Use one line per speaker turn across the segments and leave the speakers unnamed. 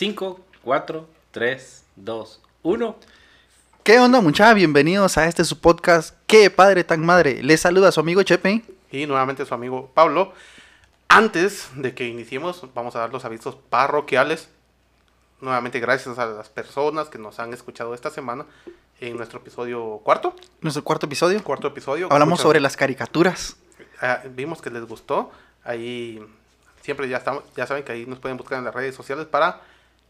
5, 4, 3, 2, 1.
¿Qué onda, muchachos? Bienvenidos a este su podcast. ¡Qué padre tan madre! Les saluda su amigo Chepe.
Y nuevamente su amigo Pablo. Antes de que iniciemos, vamos a dar los avisos parroquiales. Nuevamente, gracias a las personas que nos han escuchado esta semana en nuestro episodio cuarto.
Nuestro cuarto episodio.
Cuarto episodio.
Hablamos
Muchas-
sobre las caricaturas.
Ah, vimos que les gustó. Ahí siempre ya estamos, ya saben que ahí nos pueden buscar en las redes sociales para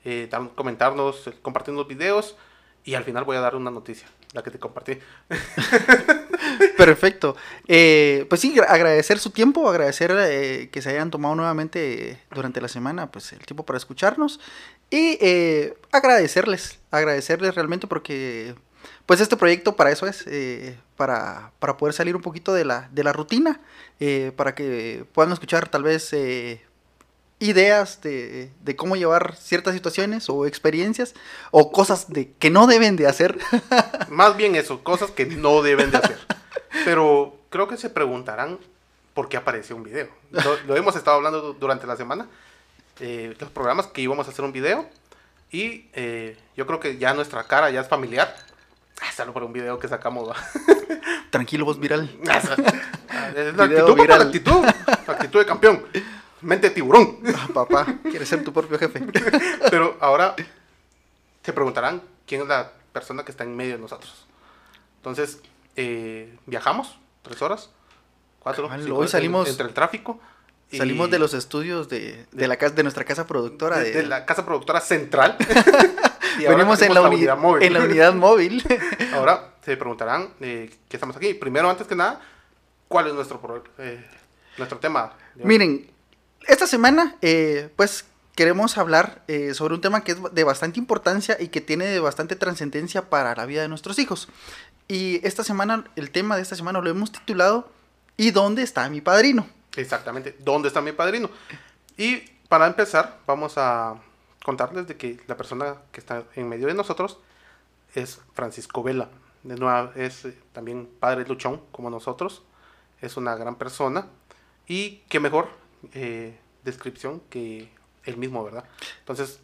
eh, comentarnos, eh, compartirnos videos. Y al final voy a dar una noticia, la que te compartí.
Perfecto. Eh, pues sí, gra- agradecer su tiempo, agradecer eh, que se hayan tomado nuevamente durante la semana pues el tiempo para escucharnos y eh, agradecerles, agradecerles realmente porque pues este proyecto para eso es, para, para poder salir un poquito de la, de la rutina, para que puedan escuchar tal vez ideas de, de cómo llevar ciertas situaciones o experiencias o cosas de, que no deben de hacer.
Más bien eso, cosas que no deben de hacer. Pero creo que se preguntarán por qué apareció un video. Lo, lo hemos estado hablando du- durante la semana. eh, los programas que íbamos a hacer un video. Y eh, yo creo que ya nuestra cara ya es familiar. Ah, Solo por un video que sacamos.
Tranquilo, voz viral.
Ah, es la actitud,
viral.
la actitud. La actitud de campeón. Mente de tiburón.
Ah, papá, quieres ser tu propio jefe.
Pero ahora se preguntarán quién es la persona que está en medio de nosotros. Entonces, eh, viajamos tres horas, cuatro,
Cabal,
cinco
hoy salimos-
entre el tráfico. y
Salimos de los estudios de, de la casa, de nuestra casa productora.
de,
De,
la casa productora central. Y
venimos en la, uni-
unidad móvil.
en la unidad móvil.
Ahora se preguntarán eh, qué estamos aquí. Primero, antes que nada, ¿cuál es nuestro, eh, nuestro tema?
Miren, esta semana, eh, pues queremos hablar eh, sobre un tema que es de bastante importancia y que tiene de bastante trascendencia para la vida de nuestros hijos. Y esta semana, el tema de esta semana lo hemos titulado ¿Y dónde está mi padrino?
Exactamente. ¿Dónde está mi padrino? Y para empezar, vamos a contarles de que la persona que está en medio de nosotros es Francisco Vela. De nuevo, es eh, también padre luchón como nosotros. Es una gran persona. Y qué mejor eh, descripción que él mismo, ¿verdad? Entonces,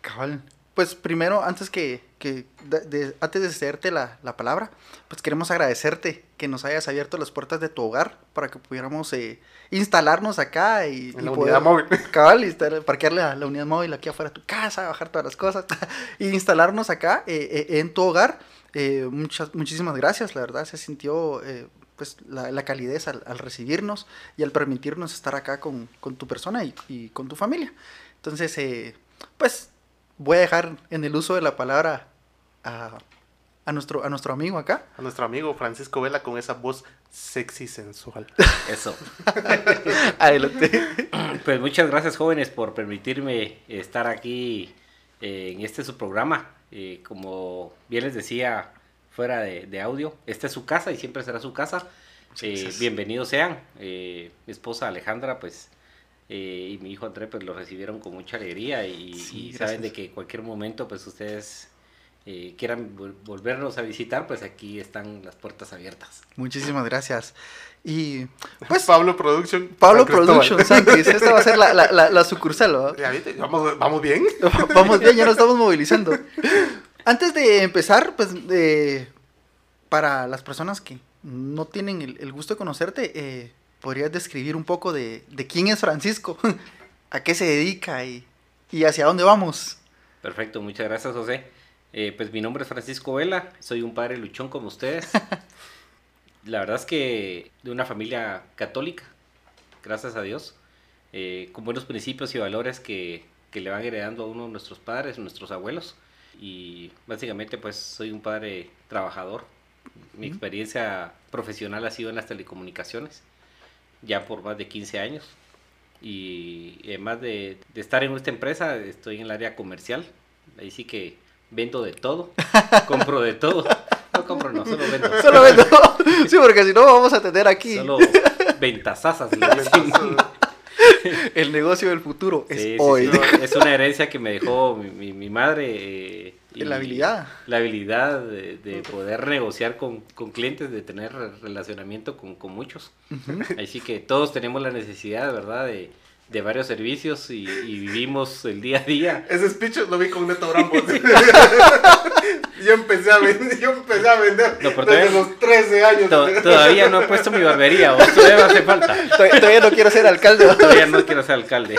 Cabal. Pues primero, antes que, que de- de- antes de cederte la, la palabra, pues queremos agradecerte que nos hayas abierto las puertas de tu hogar para que pudiéramos eh, instalarnos acá y,
en
y
la
poder-
unidad móvil.
Cabal, instalar- parquear la, la unidad móvil aquí afuera de tu casa, bajar todas las cosas y instalarnos acá eh, eh, en tu hogar. Eh, muchas, muchísimas gracias, la verdad se sintió eh, pues la, la calidez al, al recibirnos y al permitirnos estar acá con, con tu persona y, y con tu familia. Entonces, eh, pues voy a dejar en el uso de la palabra a, a nuestro, a nuestro amigo acá.
A nuestro amigo Francisco Vela con esa voz sexy sensual.
Eso.
Adelante.
Pues muchas gracias jóvenes por permitirme estar aquí eh, en este su programa. Eh, como bien les decía fuera de, de audio, esta es su casa y siempre será su casa. Eh, bienvenidos sean. Eh, mi esposa Alejandra, pues, eh, y mi hijo André, pues lo recibieron con mucha alegría y,
Sí,
y
gracias.
saben de que cualquier momento, pues ustedes eh, quieran vol- volvernos a visitar, pues aquí están las puertas abiertas.
Muchísimas gracias. Y pues
Pablo Production.
Pablo
San Cristóbal.
Productions, San Cris, esta va a ser la, la, la, la sucursal, ¿no?
Vamos bien.
Vamos bien, ya nos estamos movilizando. Antes de empezar, pues, eh, para las personas que no tienen el, el gusto de conocerte, eh, ¿podrías describir un poco de, de quién es Francisco? ¿A qué se dedica y, y hacia dónde vamos?
Perfecto, muchas gracias José. Eh, pues mi nombre es Francisco Vela, soy un padre luchón como ustedes. La verdad es que de una familia católica, gracias a Dios, eh, con buenos principios y valores que, que le van heredando a uno de nuestros padres, nuestros abuelos. Y básicamente pues soy un padre trabajador. Mi experiencia profesional ha sido en las telecomunicaciones, ya por más de 15 años. Y además de, de estar en esta empresa, estoy en el área comercial. Ahí sí que vendo de todo, compro de todo. No compro, no, solo vendo.
Solo vendo. Sí, porque si no vamos a tener aquí
Solo ventasazas. le dicen.
el negocio del futuro. Es
Sí,
hoy.
sí, Es una herencia que me dejó mi, mi- mi madre. eh, y
La habilidad.
La habilidad de, de poder negociar con, con clientes, de tener relacionamiento con, con muchos.
Ujú.
Así que todos tenemos la necesidad, ¿verdad? De, de varios servicios y, y vivimos el día a día.
Ese speech lo vi con Neto Brambos. yo, empecé a vender, yo empecé a vender
No, pero
desde
todavía-
los 13 años.
To- todavía no he puesto mi barbería, o todavía me hace falta.
Todavía, no quiero ser alcalde.
Todavía no quiero ser alcalde.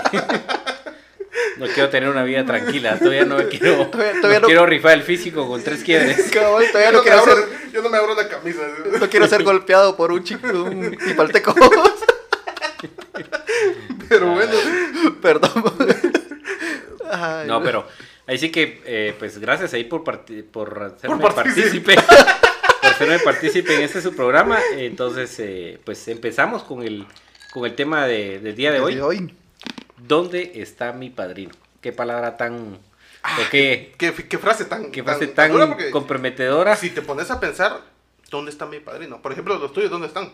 No quiero tener una vida tranquila, todavía no me quiero,
Todavía-
no
todavía no-
quiero rifar el físico con tres quiebres.
Cabal,
yo,
todavía
no
quiero
abro,
ser,
yo no me abro la camisa.
no quiero ser golpeado por un chico, un tipalteco.
Pero bueno,
Perdón. Ay,
No, pero ahí sí que, eh, pues gracias ahí por, parti- por hacerme
Por
partícipe. por hacerme partícipe en este su programa. Entonces, eh, pues empezamos con el, con el tema de- del día de hoy.
de hoy.
¿Dónde está mi padrino? Qué palabra tan... o qué,
¿qué, qué frase tan,
qué frase
tan
tan
dura, porque
comprometedora.
si te pones a pensar, ¿dónde está mi padrino? Por ejemplo, los tuyos, ¿dónde están?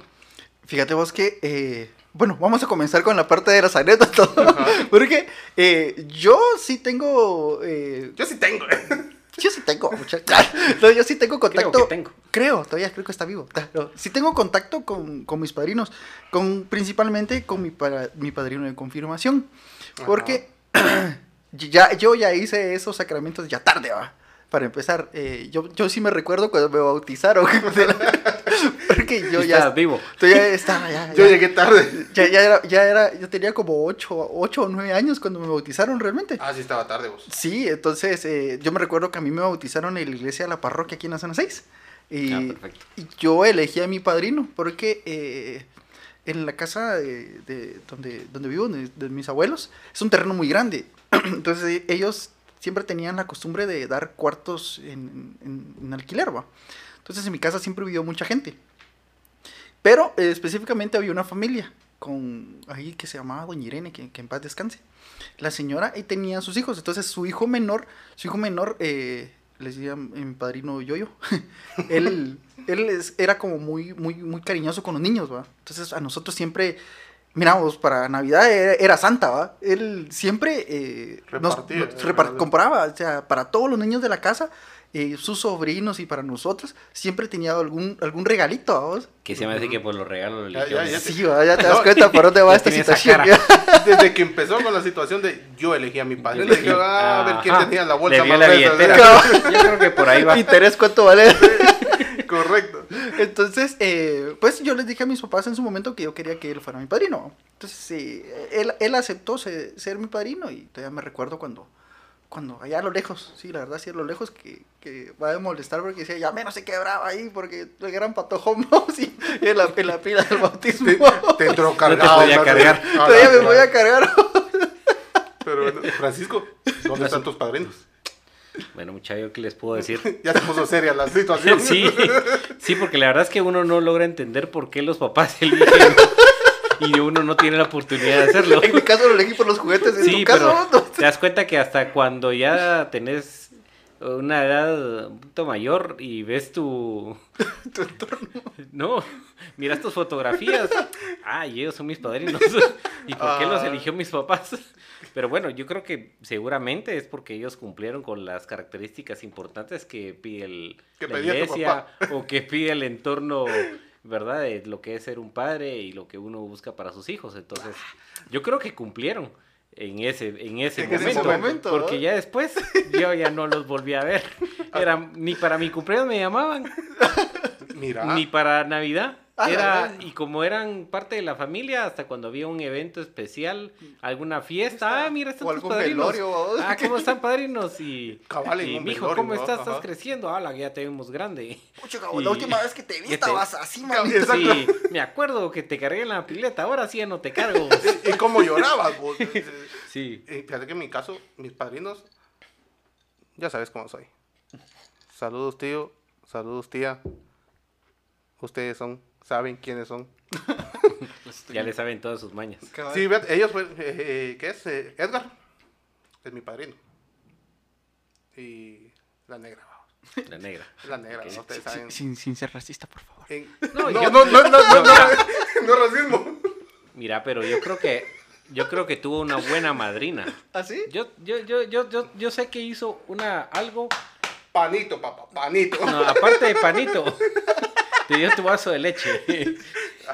Fíjate vos que, eh, bueno, vamos a comenzar con la parte de las anécdotas. Porque eh, yo sí tengo, eh,
Yo sí tengo.
yo sí tengo. No, yo sí tengo contacto.
Creo que tengo.
Creo, todavía creo que está vivo. No, sí tengo contacto con, con mis padrinos, con, principalmente con mi, para- mi padrino de confirmación. Porque ya, yo ya hice esos sacramentos ya tarde, va. Para empezar, eh, yo, yo sí me recuerdo cuando me bautizaron. Porque yo ya,
estás vivo.
yo ya estaba, ya,
Yo
ya-
llegué tarde.
ya, ya era, ya era, yo tenía como 8, ocho o 9 años cuando me bautizaron realmente.
Ah, sí estaba tarde vos.
Sí, entonces eh, yo me recuerdo que a mí me bautizaron en la iglesia de la parroquia aquí en la zona 6. Y,
Ah, perfecto.
y yo elegí a mi padrino porque eh, en la casa de, de donde, donde vivo, de, de mis abuelos, es un terreno muy grande. Entonces eh, ellos siempre tenían la costumbre de dar cuartos en, en- en alquiler, ¿va? Entonces en mi casa siempre vivió mucha gente. Pero eh, específicamente había una familia con ahí que se llamaba Doña Irene, que, que en paz descanse. La señora ahí tenía sus hijos, entonces su hijo menor, su hijo menor, eh, les decía mi padrino Yoyo, él, él es- era como muy, muy, muy cariñoso con los niños, ¿va? Entonces a nosotros siempre, miramos, para Navidad era, era Santa, ¿va? Él siempre eh, nos,
Repartía, eh,
compraba, o sea, para todos los niños de la casa, eh, sus sobrinos y para nosotros, siempre tenía algún, algún regalito, ¿vamos?
Que se me hace que por los regalos
Ya, ya, ya.
Sí, ¿va? ya te das cuenta por dónde va esta situación.
Desde que empezó con la situación de yo elegí a mi padrino, dije, ah, a ver quién
Ajá.
tenía la bolsa
Le
más
la billetera. Yo creo que por ahí va.
Interés, ¿cuánto vale?
Correcto.
Entonces, eh, pues yo les dije a mis papás en su momento que yo quería que él fuera mi padrino. Entonces, sí, él, él aceptó se- ser, mi padrino y todavía me recuerdo cuando, cuando allá a lo lejos, sí, la verdad, sí, a lo lejos, que, que va a molestar porque decía, ya menos se quebraba ahí porque eran patojomos y en la, en la pila del bautismo.
Te, te entró
No te
cargado.
podía cargar.
Ah,
todavía me voy a cargar.
Pero bueno, Francisco, ¿dónde están tus padrinos?
Bueno, muchachos, ¿qué les puedo decir?
Ya se puso seria la situación.
Sí, sí, porque la verdad es que uno no logra entender por qué los papás eligen y uno no tiene la oportunidad de hacerlo.
en mi caso lo elegí por los juguetes, en
Sí,
tu caso,
pero
no.
te das cuenta que hasta cuando ya tenés una edad un poquito mayor y ves tu...
tu entorno.
No, miras tus fotografías. Ah, y ellos son mis padrinos. ¿Y por qué los
Ah.
eligió mis papás? Pero bueno, yo creo que seguramente es porque ellos cumplieron con las características importantes que pide el,
Que
la iglesia o que pide el entorno, ¿verdad? De lo que es ser un padre y lo que uno busca para sus hijos. Entonces, yo creo que cumplieron en ese, en ese
En ese
momento.
momento,
porque
¿no?
ya después yo ya no los volví a ver. Era, ni para mi cumpleaños me llamaban.
Mira,
Ni para Navidad.
Ah,
Era, y como eran parte de la familia, hasta cuando había un evento especial, alguna fiesta, ah, mira, están
O
tus
algún
padrinos. Ah, ¿cómo están padrinos? Y,
Cabal,
y mijo,
velorio,
¿cómo estás? ¿Estás creciendo? Ah, la ya te vemos grande.
Pucha, cabrón,
Y-
la última vez que te vi
¿Qué te-
estabas así.
Exacto.
Sí, me acuerdo que te cargué en la pileta, ahora sí ya no te cargo.
¿y cómo llorabas vos?
Sí,
Eh, Fíjate que en mi caso, mis padrinos, ya sabes cómo soy. Saludos, tío. Saludos, tía. Ustedes son, saben quiénes son.
ya le saben todas sus mañas.
Sí, ellos, fue- eh, eh, ¿qué es? Eh, Edgar es mi padrino. Y la negra, vamos.
La negra.
la negra, ¿no? Ustedes saben.
Sin, sin ser racista, por favor.
En-
No,
No,
yo-
no, no, no, no, no, no racismo.
Mira, pero yo creo que yo creo que tuvo una buena madrina.
¿Ah, sí?
Yo, yo, yo, yo, yo, yo sé que hizo una algo
Panito, papá, panito.
No, aparte de panito, te dio tu vaso de leche.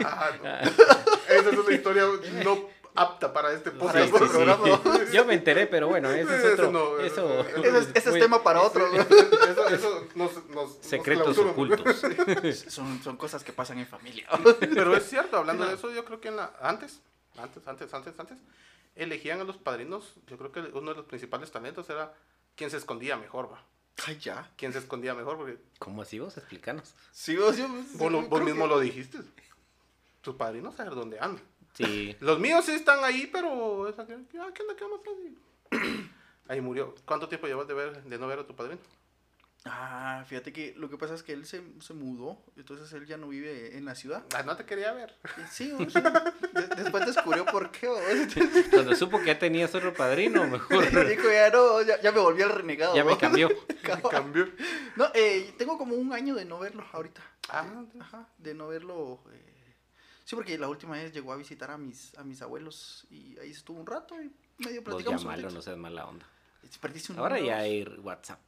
Ah, no. Esa es una historia no apta para este podcast.
este programa.
Yo me enteré, pero bueno, ese es otro.
no,
eso,
ese-
Ese es, ese es
muy-
tema para otro. ¿no?
Eso, eso nos, nos- nos
Secretos
clausura.
ocultos.
Son, son cosas que pasan en familia.
Pero es cierto, hablando de eso, yo creo que en la, antes, antes, antes, antes, antes, elegían a los padrinos. Yo creo que uno de los principales talentos era quien se escondía mejor, va.
Ay, ya.
Quien se escondía mejor, porque
¿Cómo así vos? Explícanos.
Sí, vos, yo-
vos,
yo
mismo
que-
lo dijiste. Tus padrinos saben dónde andan.
Sí.
Los míos sí están ahí, pero. esa que- ah, ¿Qué onda? ¿Qué vamos a hacer? Ahí murió. ¿Cuánto tiempo llevas de, ver, de no ver a tu padrino?
Ah, fíjate que lo que pasa es que él se, se mudó, entonces él ya no vive en la ciudad.
Ah, no te quería ver.
Y Sí, vos, de- después descubrió por qué.
Cuando supo que ya tenías otro padrino, mejor
Dijo, ya no, ya, ya me volví el renegado.
ya me cambió.
Cabal.
Cambió.
No, eh, tengo como un año de no verlo ahorita.
Ah,
Ajá, de no verlo. eh, Sí, porque la última vez llegó a visitar a mis, a mis abuelos y ahí estuvo un rato y medio
Vos ya
platicamos. un
malo, no seas mala onda.
Perdiste un
Ahora
número,
ya hay WhatsApp.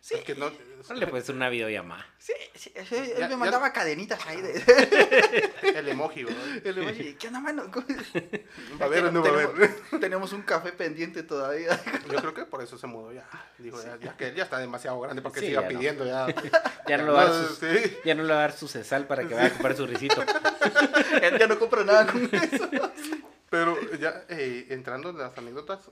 Sí,
es que no.
Le puedes hacer una videollamada.
sí, sí, sí, él
Ya-
me
ya-
mandaba cadenitas ahí de...
El emoji, ¿verdad?
el emoji, ¿Qué onda, mano?
Va a ver o no va a ver.
tenemos, un café pendiente todavía.
Yo creo que por eso se mudó ya. Dijo, ya, ya que él ya está demasiado grande para que
Sí,
siga
ya no.
pidiendo. Ya,
Ya no, le va a dar
No,
sus-
sí.
ya no le va a dar su cesal para que vaya a comprar su risito.
Él ya no compra nada con eso.
Pero ya eh, entrando en las anécdotas,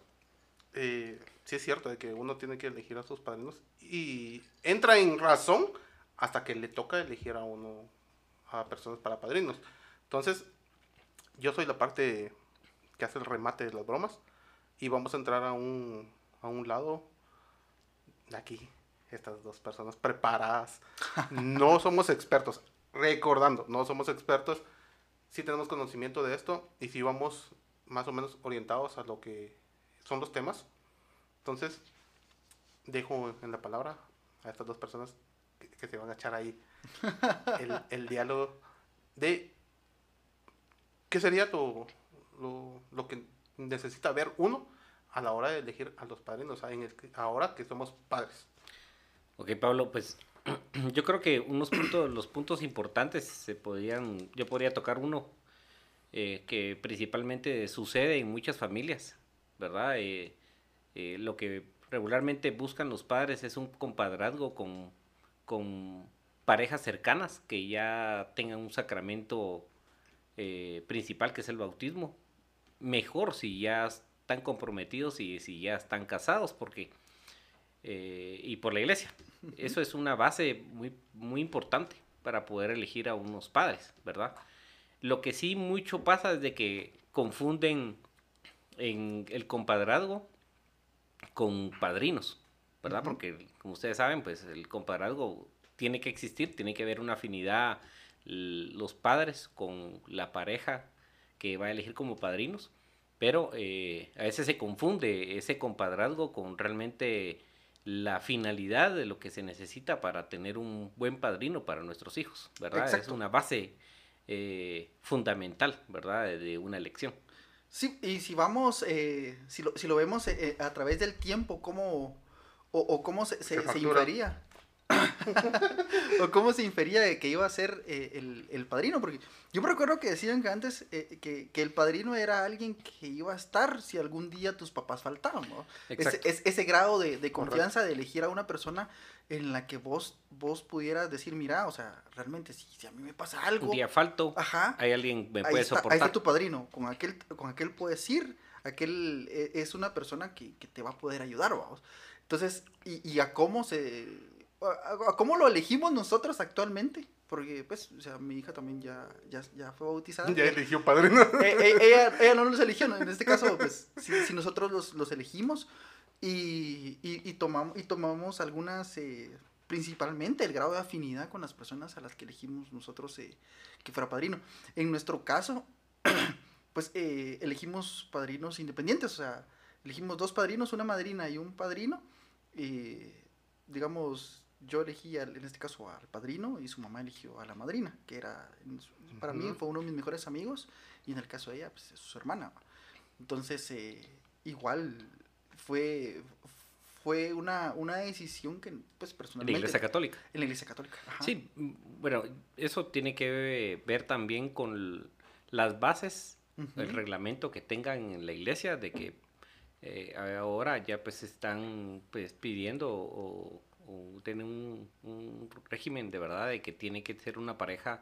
eh, sí es cierto de que uno tiene que elegir a sus padrinos y entra en razón hasta que le toca elegir a uno a personas para padrinos. Entonces, yo soy la parte que hace el remate de las bromas y vamos a entrar a un, a un lado aquí, estas dos personas preparadas. No somos expertos, recordando, no somos expertos, sí tenemos conocimiento de esto y sí vamos más o menos orientados a lo que son los temas. Entonces, dejo en la palabra a estas dos personas que, que se van a echar ahí el, el diálogo de qué sería tu, lo, lo que necesita ver uno a la hora de elegir a los padrinos, en el ahora que somos padres.
Ok, Pablo, pues yo creo que unos puntos, los puntos importantes se podrían, yo podría tocar uno eh, que principalmente sucede en muchas familias, ¿verdad? Eh, eh, lo que regularmente buscan los padres es un compadrazgo con, con parejas cercanas que ya tengan un sacramento eh, principal que es el bautismo. Mejor si ya están comprometidos y si ya están casados, porque eh, y por la iglesia. Eso es una base muy, muy importante para poder elegir a unos padres, ¿verdad? Lo que sí mucho pasa es de que confunden en el compadrazgo con padrinos, ¿verdad? Porque como ustedes saben, pues el compadrazgo tiene que existir, tiene que haber una afinidad los padres con la pareja que va a elegir como padrinos, pero eh, a veces se confunde ese compadrazgo con realmente la finalidad de lo que se necesita para tener un buen padrino para nuestros hijos, ¿verdad? Es
Exacto.
una base eh, fundamental, ¿verdad? De una elección.
Sí, y si vamos, eh, si, lo, si lo vemos eh, eh, a través del tiempo, ¿cómo, o, o cómo se, se,
Se
se infería? o cómo se infería de que iba a ser eh, el, el padrino, porque yo me recuerdo que decían que antes eh, que, que el padrino era alguien que iba a estar si algún día tus papás faltaban, ¿no? Ese, es- ese grado de, de confianza de elegir a una persona en la que vos, vos pudieras decir, mira, o sea, realmente si, si a mí me pasa algo,
Un día falto,
ajá,
hay alguien me
ahí
puede
está, ahí
soportar.
está tu padrino, con aquel, con aquel puedes ir, aquel eh, es una persona que, que te va a poder ayudar, vamos. Entonces, y, y a cómo se, a, a cómo lo elegimos nosotros actualmente, porque pues, o sea, mi hija también ya, ya, ya fue bautizada.
Ya eligió padrino.
eh, eh, ella, ella no los eligió, ¿no? en este caso, pues, si, si nosotros los, los elegimos y, y, y tomamos, y tomamos algunas, eh, principalmente el grado de afinidad con las personas a las que elegimos nosotros eh, que fuera padrino. En nuestro caso, pues eh, elegimos padrinos independientes, o sea, elegimos dos padrinos, una madrina y un padrino. eh, digamos, yo elegí al- en este caso al padrino y su mamá eligió a la madrina, que era, en su- para mí fue uno de mis mejores amigos y en el caso de ella, pues es su hermana. Entonces, eh, igual fue, fue una, una decisión que, pues
En la
personalmente...
Iglesia Católica.
En la iglesia católica. ajá.
Sí, bueno, eso tiene que ver también con las bases el reglamento que tengan en la iglesia de que eh, ahora ya pues están pues pidiendo o, tienen un, régimen de verdad de que tiene que ser una pareja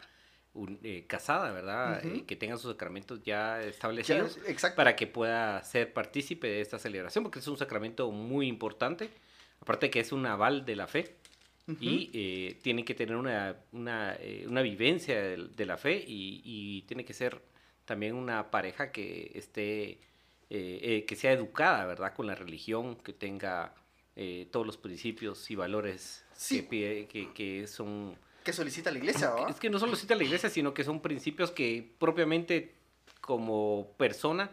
eh, casada, ¿verdad? Eh, que tengan sus sacramentos ya establecidos para que pueda ser partícipe de esta celebración, porque es un sacramento muy importante, aparte que es un aval de la fe. Y tiene que tener una, una, una vivencia de, la fe y, y tiene que ser también una pareja que esté eh, eh, que sea educada, ¿verdad? Con la religión, que tenga eh, todos los principios y valores que, que, son...
Que solicita la iglesia, ¿verdad?
Es que no solo solicita la iglesia, sino que son principios que propiamente como persona,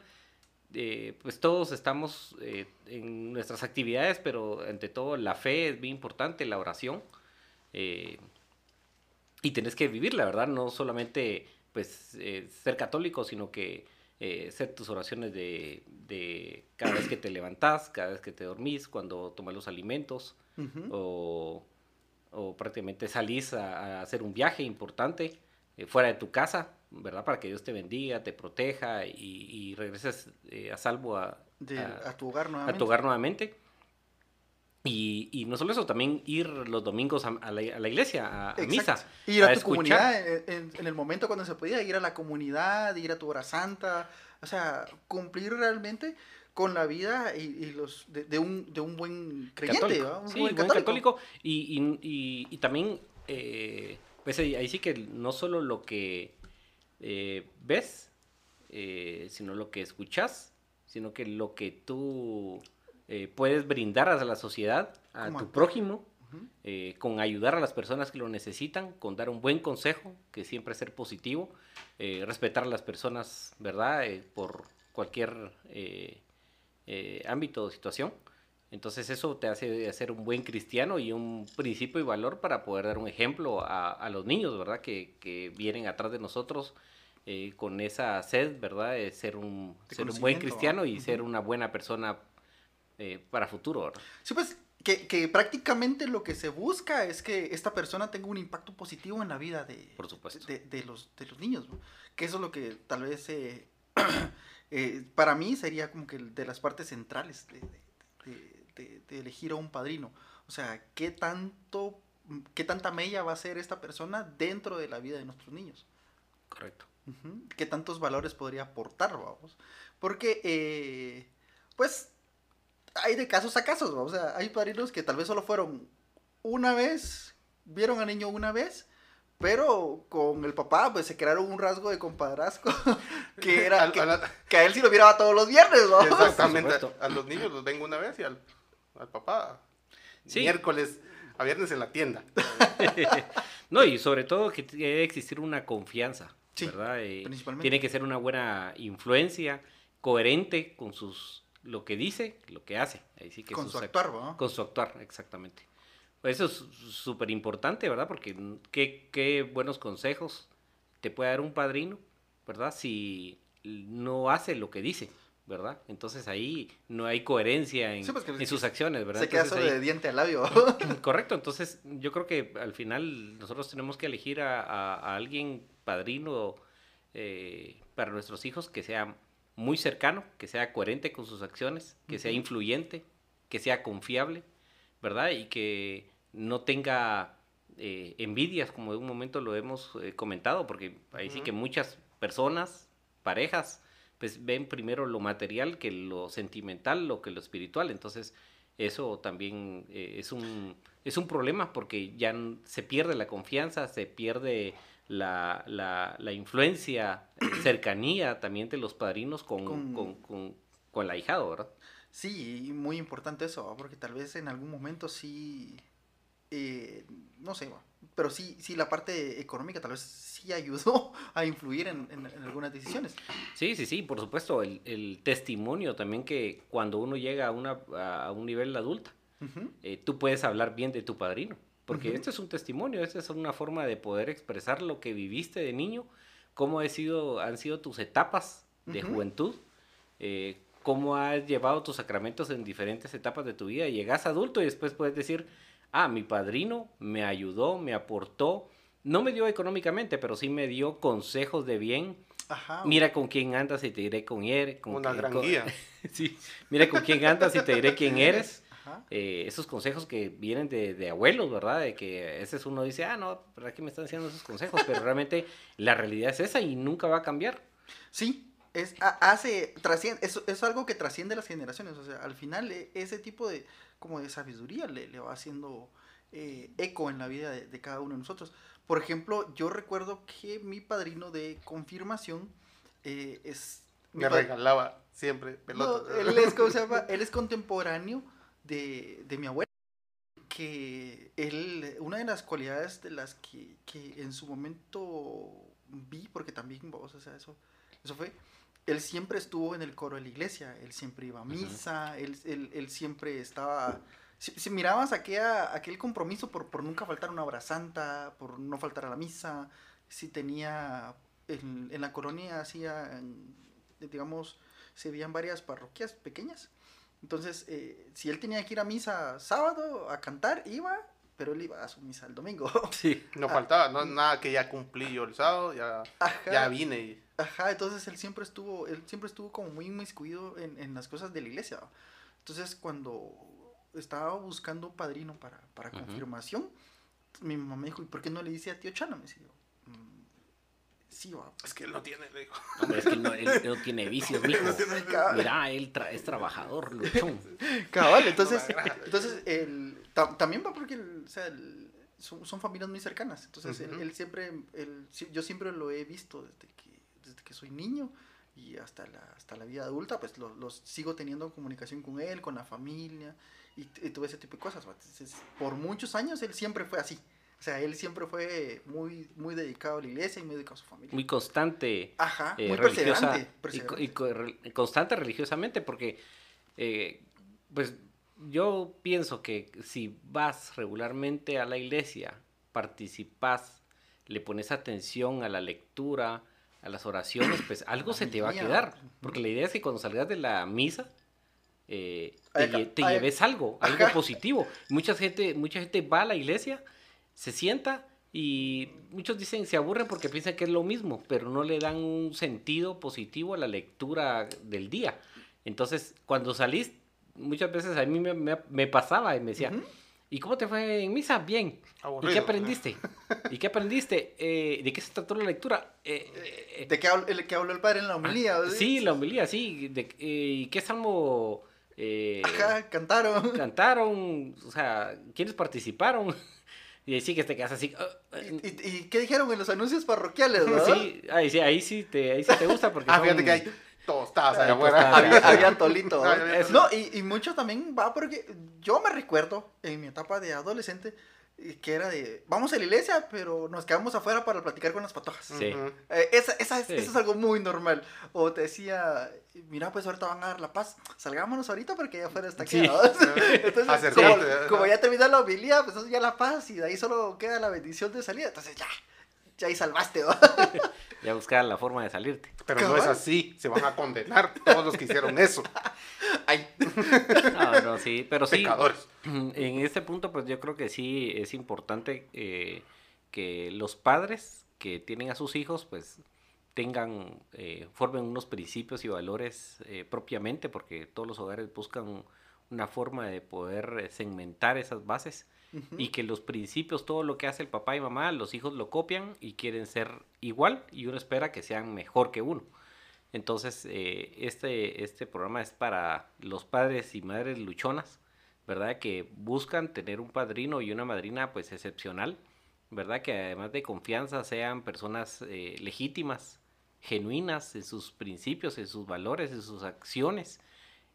pues todos estamos en nuestras actividades, pero ante todo la fe es muy importante, la oración. y tenés que vivirla, ¿verdad? No solamente pues ser católico, sino que eh, hacer tus oraciones de, de, cada vez que te levantás, cada vez que te dormís, cuando tomas los alimentos o, o, prácticamente salís a, hacer un viaje importante eh, fuera de tu casa, ¿verdad? Para que Dios te bendiga, te proteja y, y regreses eh, a salvo a,
a, tu hogar nuevamente.
A tu hogar nuevamente. Y, y, no solo eso, también ir los domingos a, la, a la, iglesia, a, misa.
Ir a, tu comunidad en, el momento cuando se podía, ir a la comunidad, ir a tu hora santa, o sea, cumplir realmente con la vida y, los de, un, de un buen creyente,
un sí, buen católico. Y, y, también, eh, pues ahí sí que no solo lo que eh, ves, eh, sino lo que escuchas, sino que lo que tú eh, puedes brindar a la sociedad, a tu prójimo, eh, con ayudar a las personas que lo necesitan, con dar un buen consejo, que siempre es ser positivo, eh, respetar a las personas, ¿verdad? por cualquier ámbito o situación. Entonces eso te hace ser un buen cristiano y un principio y valor para poder dar un ejemplo a, los niños, ¿verdad? Que, que, vienen atrás de nosotros con esa sed, ¿verdad? De ser un, ser un buen cristiano y ser una buena persona eh, para futuro.
Sí, pues que, prácticamente lo que se busca es que esta persona tenga un impacto positivo en la vida de,
Por supuesto.
de, los, de los niños. Que eso es lo que tal vez eh, eh, para mí sería como que de las partes centrales de, elegir a un padrino. O sea, ¿qué tanto, qué tanta mella va a ser esta persona dentro de la vida de nuestros niños?
Correcto.
¿Qué tantos valores podría aportar, vamos? Porque, pues, hay de casos a casos, o sea, hay padrinos que tal vez solo fueron una vez, vieron al niño una vez, pero con el papá pues se crearon un rasgo de compadrazgo que era que, a él sí lo miraba todos los viernes, ¿no?
Exactamente, a, los niños los vengo una vez y al, papá miércoles a viernes en la tienda.
no, y sobre todo que debe existir una confianza, ¿verdad? Eh, tiene que ser una buena influencia, coherente con sus lo que dice, lo que hace. Ahí sí que
con su actuar, ¿no?
Con su actuar, exactamente. Eso es súper importante, ¿verdad? Porque qué, qué buenos consejos te puede dar un padrino, ¿verdad? Si no hace lo que dice, ¿verdad? Entonces ahí no hay coherencia en, pues sus acciones, ¿verdad?
Se queda solo de diente al labio.
correcto, entonces yo creo que al final nosotros tenemos que elegir a, a, alguien padrino eh, para nuestros hijos que sea muy cercano, que sea coherente con sus acciones, que sea influyente, que sea confiable, ¿verdad? Y que no tenga eh, envidias, como de un momento lo hemos eh, comentado, porque ahí sí que muchas personas, parejas, pues ven primero lo material que lo sentimental, lo que lo espiritual. Entonces, eso también eh, es, un, es un problema porque ya se pierde la confianza, se pierde la, la, la influencia, cercanía también de los padrinos con, con, con, con, el ahijado, ¿verdad?
Sí, muy importante eso, porque tal vez en algún momento sí, eh, no sé, pero sí, sí la parte económica tal vez sí ayudó a influir en, en, algunas decisiones.
Sí, sí, sí, por supuesto, el, el, testimonio también que cuando uno llega a, una, a un nivel adulto, eh, tú puedes hablar bien de tu padrino. Porque esto es un testimonio, esta es una forma de poder expresar lo que viviste de niño, cómo ha sido, han sido tus etapas de juventud, eh, cómo has llevado tus sacramentos en diferentes etapas de tu vida. Llegas adulto y después puedes decir, ah, mi padrino me ayudó, me aportó, no me dio económicamente, pero sí me dio consejos de bien
Ajá.
Mira con quién andas y te diré con eres. Con
Una
qué-
gran
con-
guía.
sí, mira con quién andas y te diré quién eres. Eh, esos consejos que vienen de, de abuelos, ¿verdad? De que a veces uno dice, ah, no, ¿verdad que me están diciendo esos consejos? Pero realmente la realidad es esa y nunca va a cambiar.
Sí, es, ha- hace, trasciende, es, es algo que trasciende las generaciones. O sea, al final eh, ese tipo de, como de sabiduría le, le va haciendo eh, eco en la vida de, de cada uno de nosotros. Por ejemplo, yo recuerdo que mi padrino de confirmación eh, es...
Me regalaba siempre
No,
pelotas.
él es, ¿cómo se llama? Él es contemporáneo de, de mi abuela. Que él, una de las cualidades de las que, que en su momento vi, porque también, vos, o sea, eso, eso fue, él siempre estuvo en el coro de la iglesia, él siempre iba a misa, él, él, él siempre estaba... Si, si mirabas aquella, aquel compromiso por, por nunca faltar a una hora santa, por no faltar a la misa, si tenía en, en la colonia hacía, digamos, se veían varias parroquias pequeñas. Entonces, eh, si él tenía que ir a misa sábado a cantar, iba, pero él iba a su misa el domingo.
Sí.
No
Ah.
faltaba, no, nada que ya cumplí yo el sábado, ya,
Ajá.
ya vine y
Ajá, entonces él siempre estuvo, él siempre estuvo como muy inmiscuido en, en las cosas de la iglesia. Entonces cuando estaba buscando un padrino para, para confirmación, mi mamá me dijo, ¿y por qué no le dice a tío Chano? Me "Mm, sí, va.
es que él no tiene, le digo.
Hombre, es que no, él no tiene vicios, mijo. Mira, él tra- es trabajador, luchón.
cabal, entonces, entonces el, ta- también va porque el- o sea, el- son, son familias muy cercanas. Entonces él, él siempre, él- yo siempre lo he visto desde que, desde que soy niño y hasta la, hasta la vida adulta, pues lo- los sigo teniendo comunicación con él, con la familia y, y todo ese tipo de cosas. por muchos años él siempre fue así. O sea, él siempre fue muy, muy dedicado a la iglesia y muy dedicado a su familia.
Muy constante.
Ajá,
eh,
muy
religiosa
perseverante.
y
perseverante.
constante religiosamente porque eh, pues yo pienso que si vas regularmente a la iglesia participas le pones atención a la lectura a las oraciones pues algo se te va a quedar porque la idea es que cuando salgas de la misa eh, te,
Ay,
lle- te
ay,
lleves algo algo
ajá.
positivo mucha gente mucha gente va a la iglesia se sienta y muchos dicen se aburren porque piensan que es lo mismo, pero no le dan un sentido positivo a la lectura del día. Entonces, cuando salís, muchas veces a mí me, me- me pasaba y me decía. ¿y cómo te fue en misa? Bien. ¿Y qué aprendiste? ¿Y qué aprendiste? Eh, ¿De qué se trató la lectura? Eh, eh,
¿De qué habló, el que habló el padre en la homilía?
ah, sí, la homilía, sí. De, eh, ¿Y qué salmo eh,
Ajá, cantaron.
cantaron? O sea, ¿quiénes participaron? Y ahí sí que te quedas así. ah, ah,
¿Y, y, y qué dijeron en los anuncios parroquiales, no?
Sí, ahí sí, ahí sí te, ahí sí te gusta porque
Ah,
son-
fíjate que hay tostadas allá afuera.
Había, había tolito. ¿no? y, y mucho también va porque yo me recuerdo en mi etapa de adolescente que era de, vamos a la iglesia, pero nos quedamos afuera para platicar con las patojas.
Sí.
Eh, esa, esa es,
Sí.
eso es algo muy normal. O te decía, mira, pues ahorita van a dar la paz, salgámonos ahorita porque allá afuera está
Sí.
quedado. Entonces, como, como ya terminó la homilía, pues eso ya la paz y de ahí solo queda la bendición de salida. Entonces ya, ya ahí salvaste, ¿va?
Ya buscar la forma de salirte.
Pero no es así, se van a condenar todos los que hicieron eso.
Ay,
No, no, sí, pero sí.
Pecadores.
En este punto, pues yo creo que sí es importante eh, que los padres que tienen a sus hijos, pues tengan, eh, formen unos principios y valores eh, propiamente, porque todos los hogares buscan una forma de poder eh, segmentar esas bases y que los principios, todo lo que hace el papá y mamá, los hijos lo copian y quieren ser igual y uno espera que sean mejor que uno. Entonces, eh, este, este programa es para los padres y madres luchonas, ¿verdad? Que buscan tener un padrino y una madrina pues excepcional, ¿verdad? Que además de confianza sean personas eh, legítimas, genuinas en sus principios, en sus valores, en sus acciones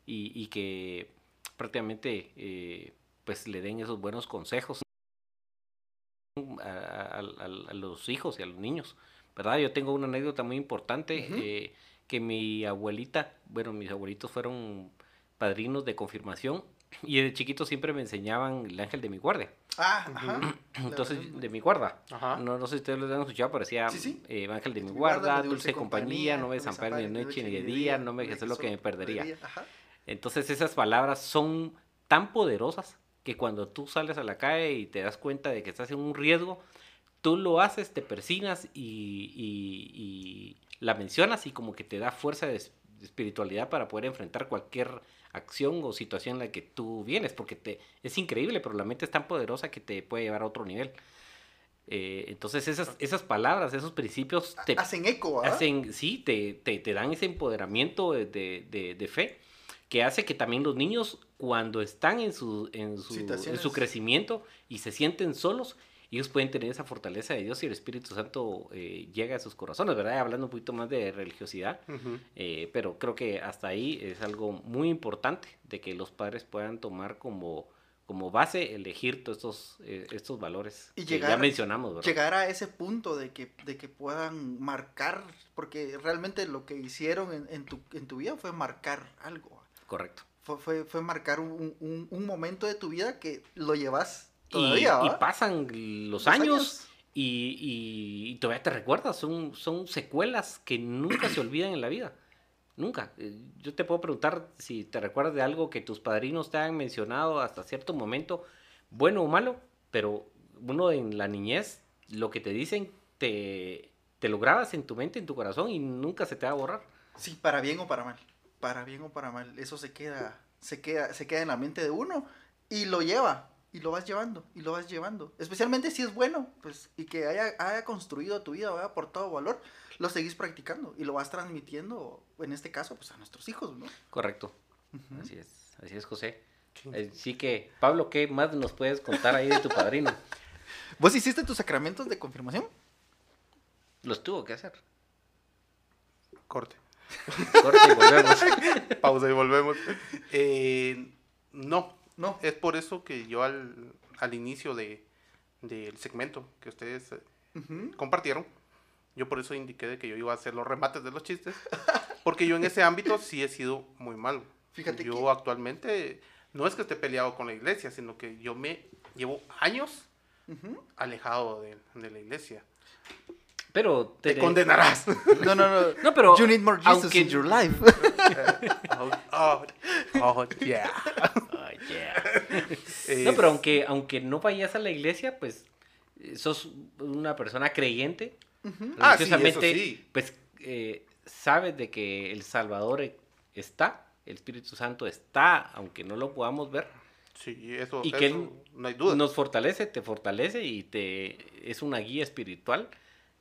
y, y que prácticamente eh, pues le den esos buenos consejos a, a- a- a los hijos y a los niños, ¿verdad? Yo tengo una anécdota muy importante eh, que mi abuelita, bueno, mis abuelitos fueron padrinos de confirmación y de chiquito siempre me enseñaban el ángel de mi guardia.
Ah, ajá.
Entonces, de mi guarda.
Ajá.
No, no sé si ustedes lo han escuchado, pero decía
Sí, sí.
eh, ángel de mi
guarda,
dulce compañía, no me desampares ni de noche ni de día, no me dejes lo que me perdería.
Ajá.
Entonces esas palabras son tan poderosas que cuando tú sales a la calle y te das cuenta de que estás en un riesgo, tú lo haces, te persinas y, y- y la mencionas y como que te da fuerza de, espiritualidad para poder enfrentar cualquier acción o situación en la que tú vienes, porque te, es increíble, pero la mente es tan poderosa que te puede llevar a otro nivel. Eh, entonces esas, esas palabras, esos principios te
Hacen eco,
hacen, sí, te, te, te dan ese empoderamiento de, de, de- de fe que hace que también los niños cuando están en su, en su, en su crecimiento y se sienten solos, ellos pueden tener esa fortaleza de Dios y el Espíritu Santo eh, llega a sus corazones, ¿verdad? Hablando un poquito más de religiosidad, eh, pero creo que hasta ahí es algo muy importante de que los padres puedan tomar como, como base elegir todos estos, eh, estos valores
Y
que ya
llegar-
mencionamos, ¿verdad?
llegar a ese punto de que, de que puedan marcar, porque realmente lo que hicieron en, en tu, en tu vida fue marcar algo.
Correcto.
Fue, fue, fue marcar un, un- un momento de tu vida que lo llevas todavía.
y
¿va?
pasan los, años, Y, y- y todavía te recuerdas, son, son secuelas que nunca se olvidan en la vida. Nunca. Eh, Yo te puedo preguntar si te recuerdas de algo que tus padrinos te han mencionado hasta cierto momento, bueno o malo, pero uno en la niñez, lo que te dicen, te, te lo grabas en tu mente, en tu corazón y nunca se te va a borrar.
Sí, para bien o para mal. Para bien o para mal. Eso se queda, se queda, se queda en la mente de uno y lo lleva. Y lo vas llevando, y lo vas llevando. Especialmente si es bueno, pues, y que haya, haya construido tu vida, haya aportado valor, lo seguís practicando y lo vas transmitiendo, en este caso, pues a nuestros hijos, ¿no?
Correcto. Así es, así es, José.
Sí.
Así que, Pablo, ¿qué más nos puedes contar ahí de tu padrino?
¿Vos hiciste tus sacramentos de confirmación?
Los tuvo que hacer.
Corte.
Corte y volvemos.
Pausa y volvemos. Eh, no,
No.
es por eso que yo al, al inicio de, del segmento que ustedes eh,
Ujú.
compartieron, yo por eso indiqué de que yo iba a hacer los remates de los chistes, porque yo en ese ámbito sí he sido muy malo.
Fíjate
yo
que-
actualmente no es que esté peleado con la iglesia, sino que yo me llevo años
Ujú.
alejado de, de la iglesia.
Pero
Te
te-
condenarás.
No, no, no.
No, pero
You need more Jesus
aunque-
in your life.
oh, oh, oh, yeah.
Yeah.
Eh,
No, pero aunque, aunque no vayas a la iglesia, pues eh, sos una persona creyente.
Ujú.
Ah, sí, eso
religiosamente,
sí.
Pues eh, sabes de que el Salvador e- está, el Espíritu Santo está, aunque no lo podamos ver.
Sí, eso,
Y que
eso
él
no hay duda.
Nos fortalece, te fortalece y te es una guía espiritual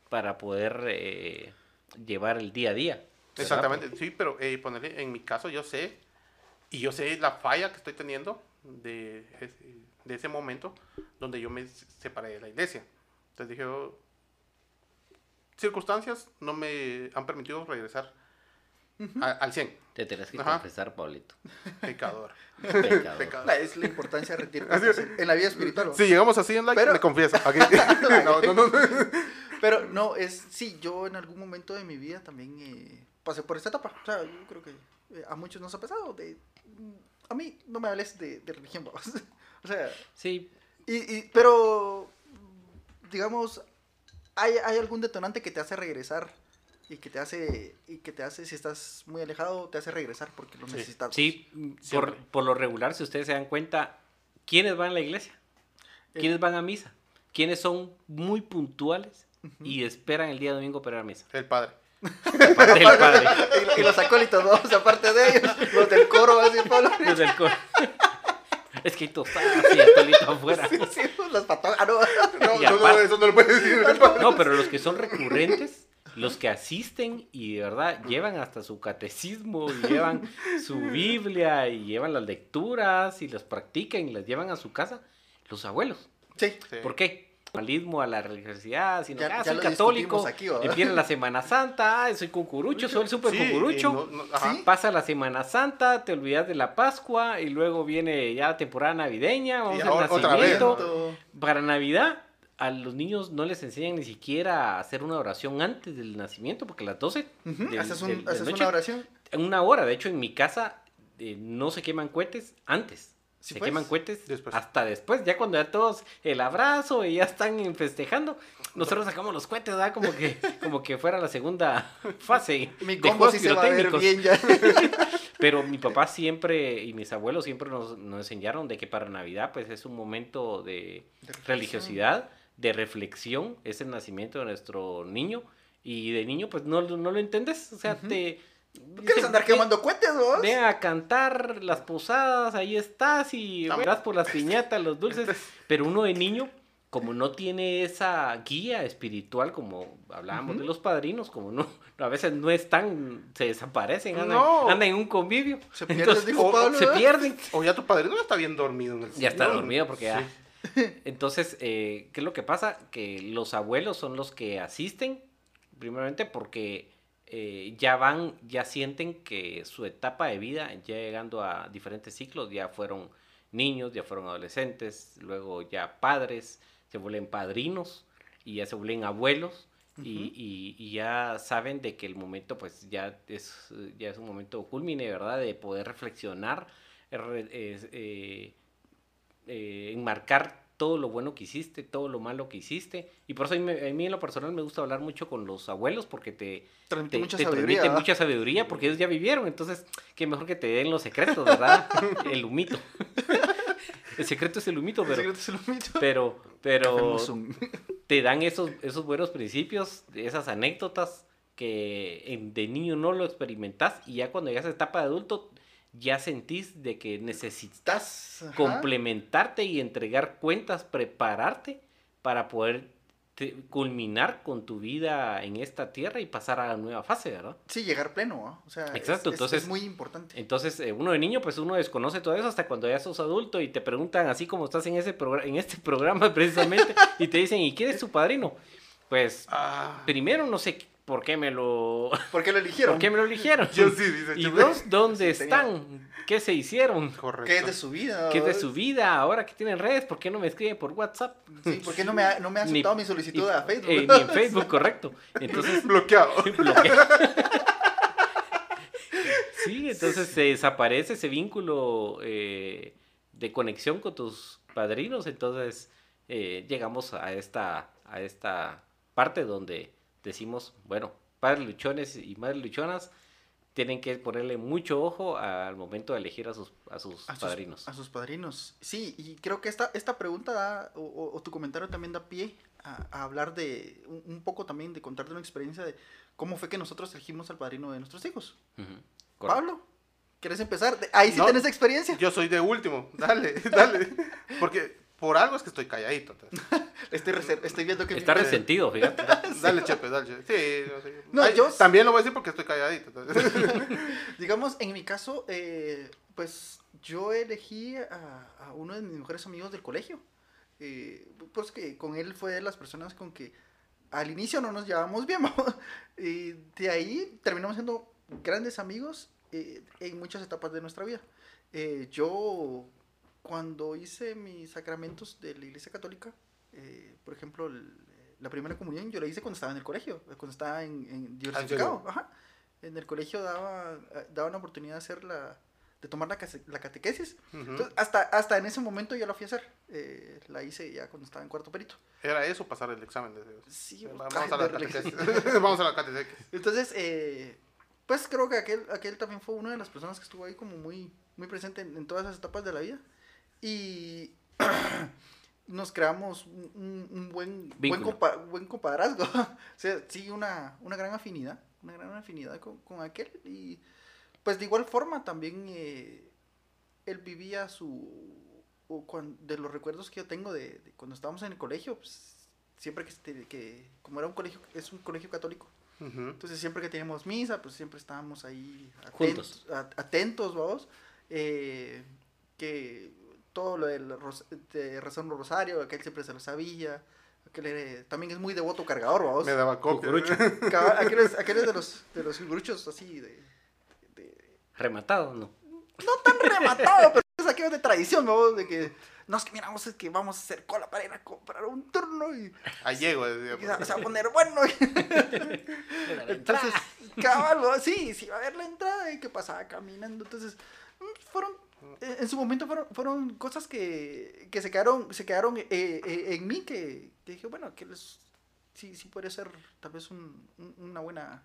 para poder eh, llevar el día a día. ¿verdad?
Exactamente, sí, pero eh, ponerle, en mi caso yo sé, y yo sé la falla que estoy teniendo de, ese- de ese momento donde yo me separé de la iglesia. Entonces dije, oh, circunstancias no me han permitido regresar a- al 100,
Te tenés que
Ajá.
confesar, Pablito.
pecador.
Pecador.
Pecador.
La- Es la importancia de retirarse en la vida espiritual.
Si llegamos así en like,
Pero-
me confieso. Aquí. no, no, no.
Pero no, es, sí, yo en algún momento de mi vida también eh, pasé por esta etapa. O sea, yo creo que eh, a muchos nos ha pasado. De, mm, a mí no me hables de, de religión, vamos. o sea,
Sí,
y, y- pero, mm, digamos, ¿hay, ¿hay algún detonante que te hace regresar y que te hace, y que te hace, si estás muy alejado, te hace regresar porque lo
Sí.
necesitas?
sí, por,
Siempre.
por lo regular, si ustedes se dan cuenta, ¿quiénes van a la iglesia? ¿Quiénes van a misa? ¿Quiénes son muy puntuales y esperan el día domingo para ir a misa?
El padre.
Aparte del padre.
y, y los acólitos, vamos, aparte de ellos, los del coro, va a decir Pablo.
Los del coro. Es que hay tostadas y atolito afuera.
Sí, sí, ah, no.
No, no, eso no lo puede decir.
No, pero los que son recurrentes, los que asisten y de verdad llevan hasta su catecismo, y llevan su Biblia y llevan las lecturas y las practican y las llevan a su casa, los abuelos.
Sí.
Sí.
¿Por qué? A la religiosidad, sino
Ya-
ah,
ya
soy católico,
aquí,
empieza la Semana Santa, ah, soy cucurucho, soy el super
Sí,
cucurucho.
no- no- ajá.
Sí.
Pasa la Semana Santa, te olvidas de la Pascua y luego viene ya la temporada navideña, vamos al nacimiento. Para Navidad, a los niños no les enseñan ni siquiera a hacer una oración antes del nacimiento, porque a las 12
Ujú,
del-
haces un-
del-
haces
noche,
una oración.
una hora. De hecho, en mi casa eh, no se queman cohetes antes.
Sí,
se
pues.
queman cohetes
Después.
hasta después, ya cuando ya todos el abrazo y ya están festejando. Nosotros sacamos los cohetes, ¿verdad? Como que, como que fuera la segunda fase
Mi combo sí se va a ver bien ya.
Pero mi papá siempre y mis abuelos siempre nos, nos enseñaron de que para Navidad pues es un momento de
De
religiosidad, de reflexión, es el nacimiento de nuestro niño Y de niño, pues no, no lo entendés. O sea, te.
¿Quieres andar quemando cohetes, vos?
Ve a cantar las posadas, ahí estás y
No.
verás por las piñatas, los dulces. Pero uno de niño, como no tiene esa guía espiritual, como hablábamos de los padrinos, como no, a veces no están, se desaparecen, andan,
No.
andan en un convivio.
Se pierden, dijo
o-
Pablo.
se pierden.
O ya tu padrino está bien dormido en el
Ya está dormido porque ya. Entonces, eh, ¿qué es lo que pasa? Que los abuelos son los que asisten, primeramente porque eh, ya van, ya sienten que su etapa de vida, ya llegando a diferentes ciclos, ya fueron niños, ya fueron adolescentes, luego ya padres, se vuelven padrinos y ya se vuelven abuelos. y, y- y ya saben de que el momento pues ya es, ya es un momento culmine, ¿verdad? De poder reflexionar, eh, eh, enmarcar todo lo bueno que hiciste, todo lo malo que hiciste. Y por eso a mí, me- a mí en lo personal me gusta hablar mucho con los abuelos porque te,
Transmite
te,
mucha
te
sabiduría.
porque ellos ya vivieron. Entonces, qué mejor que te den los secretos, ¿verdad? el humito. el secreto es el humito,
El
pero,
secreto es el mito.
pero, pero te dan esos, esos buenos principios, esas anécdotas que en- de niño no lo experimentás y ya cuando llegas a etapa de adulto ya sentís de que necesitas
Ajá.
complementarte y entregar cuentas, prepararte para poder te- culminar con tu vida en esta tierra y pasar a la nueva fase, ¿verdad?
Sí, llegar pleno, ¿no? O sea, es-
Exacto,
es,
entonces-
es muy importante.
Entonces, eh, uno de niño, pues uno desconoce todo eso hasta cuando ya sos adulto y te preguntan, así como estás en, ese en este programa precisamente, y te dicen, ¿y quién es tu padrino? Pues,
Ah,
primero no sé por qué me lo,
¿Por qué lo eligieron?
por qué me lo eligieron.
yo sí, dice
Y dos, ¿dónde
Sí, tenía-
están? ¿Qué se hicieron?
Correcto.
¿Qué es de su vida?
¿Qué es de su vida ahora que tienen redes? ¿Por qué no me escriben por WhatsApp?
Sí, ¿por qué no me ha, no me ha
Ni-
mi solicitud
Y-
a Facebook?
eh, ni en Facebook, correcto. Entonces,
Bloqueado.
bloquea. Sí, entonces se desaparece ese vínculo eh, de conexión con tus padrinos. Entonces eh, llegamos a esta, a esta parte donde decimos, bueno, padres luchones y madres luchonas tienen que ponerle mucho ojo al momento de elegir a sus, a sus
a sus,
padrinos.
a sus padrinos. Sí, y creo que esta, esta pregunta da, o, o- tu comentario también da pie a, a hablar de un, un poco también de contarte una experiencia de cómo fue que nosotros elegimos al padrino de nuestros hijos. Pablo, ¿quieres empezar? Ahí sí
No,
tenés experiencia.
Yo soy de último. Dale, dale. Porque por algo es que estoy calladito. entonces.
Estoy, estoy viendo que...
Está
mi-
resentido, fíjate.
Dale, Chepe, dale. Chepe. Sí, sé.
No,
Ay,
yo-
También lo voy a decir porque estoy calladito.
Digamos, en mi caso, eh, pues yo elegí a, a uno de mis mejores amigos del colegio. Eh, pues que con él fue de las personas con que al inicio no nos llevábamos bien. ¿no? y de ahí terminamos siendo grandes amigos eh, en muchas etapas de nuestra vida. Eh, yo, cuando hice mis sacramentos de la Iglesia Católica, eh, por ejemplo, el- la primera comunión, yo la hice cuando estaba en el colegio, cuando estaba en, en diversificado. Ajá. En el colegio daba, daba una oportunidad de hacer la, de tomar la, la catequesis. Entonces, hasta, hasta en ese momento ya la fui a hacer. Eh, la hice ya cuando estaba en cuarto perito.
Era eso pasar el examen. de-
Sí,
Vamos
ay,
a la catequesis. Vamos a la catequesis.
Entonces, eh, pues creo que aquel, aquel también fue una de las personas que estuvo ahí como muy, muy presente en, en todas esas etapas de la vida. Y nos creamos un, un- buen, buen, compa- buen compadrazgo. o sea, sí, una, una gran afinidad, una gran afinidad con, con aquel. Y pues de igual forma también eh, él vivía su... o cuan- de los recuerdos que yo tengo de, de cuando estábamos en el colegio, pues, siempre que, este- que como era un colegio, es un colegio católico, entonces siempre que teníamos misa, pues siempre estábamos ahí
Juntos.
atentos, a- atentos vamos, eh, que todo lo del de rezar un rosario, aquel siempre se lo sabía, aquel era- también es muy devoto cargador, vamos.
Me daba copia.
Cucurucho.
Cabal, aquellos, aquellos de los de los gruchos así de, de-
Rematado, ¿no?
no tan rematado, pero es aquellos de tradición, vamos, de que no es que miramos es que vamos a hacer cola para ir a comprar un turno y,
Ahí llego. decía,
y se va a poner bueno. Entonces, cabal, sí, sí va a haber la entrada y que pasaba caminando. Entonces, mm, fueron, en su momento fueron, fueron cosas que, que se quedaron, se quedaron eh, eh, en mí que, que dije, bueno, que les, sí, sí puede ser tal vez un- un- una buena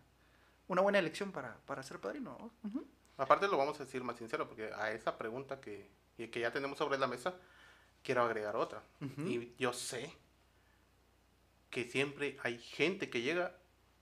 una buena elección para, para ser padrino. ¿no? Ujú.
Aparte lo vamos a decir más sincero, porque a esa pregunta que, que ya tenemos sobre la mesa, quiero agregar otra. Y yo sé que siempre hay gente que llega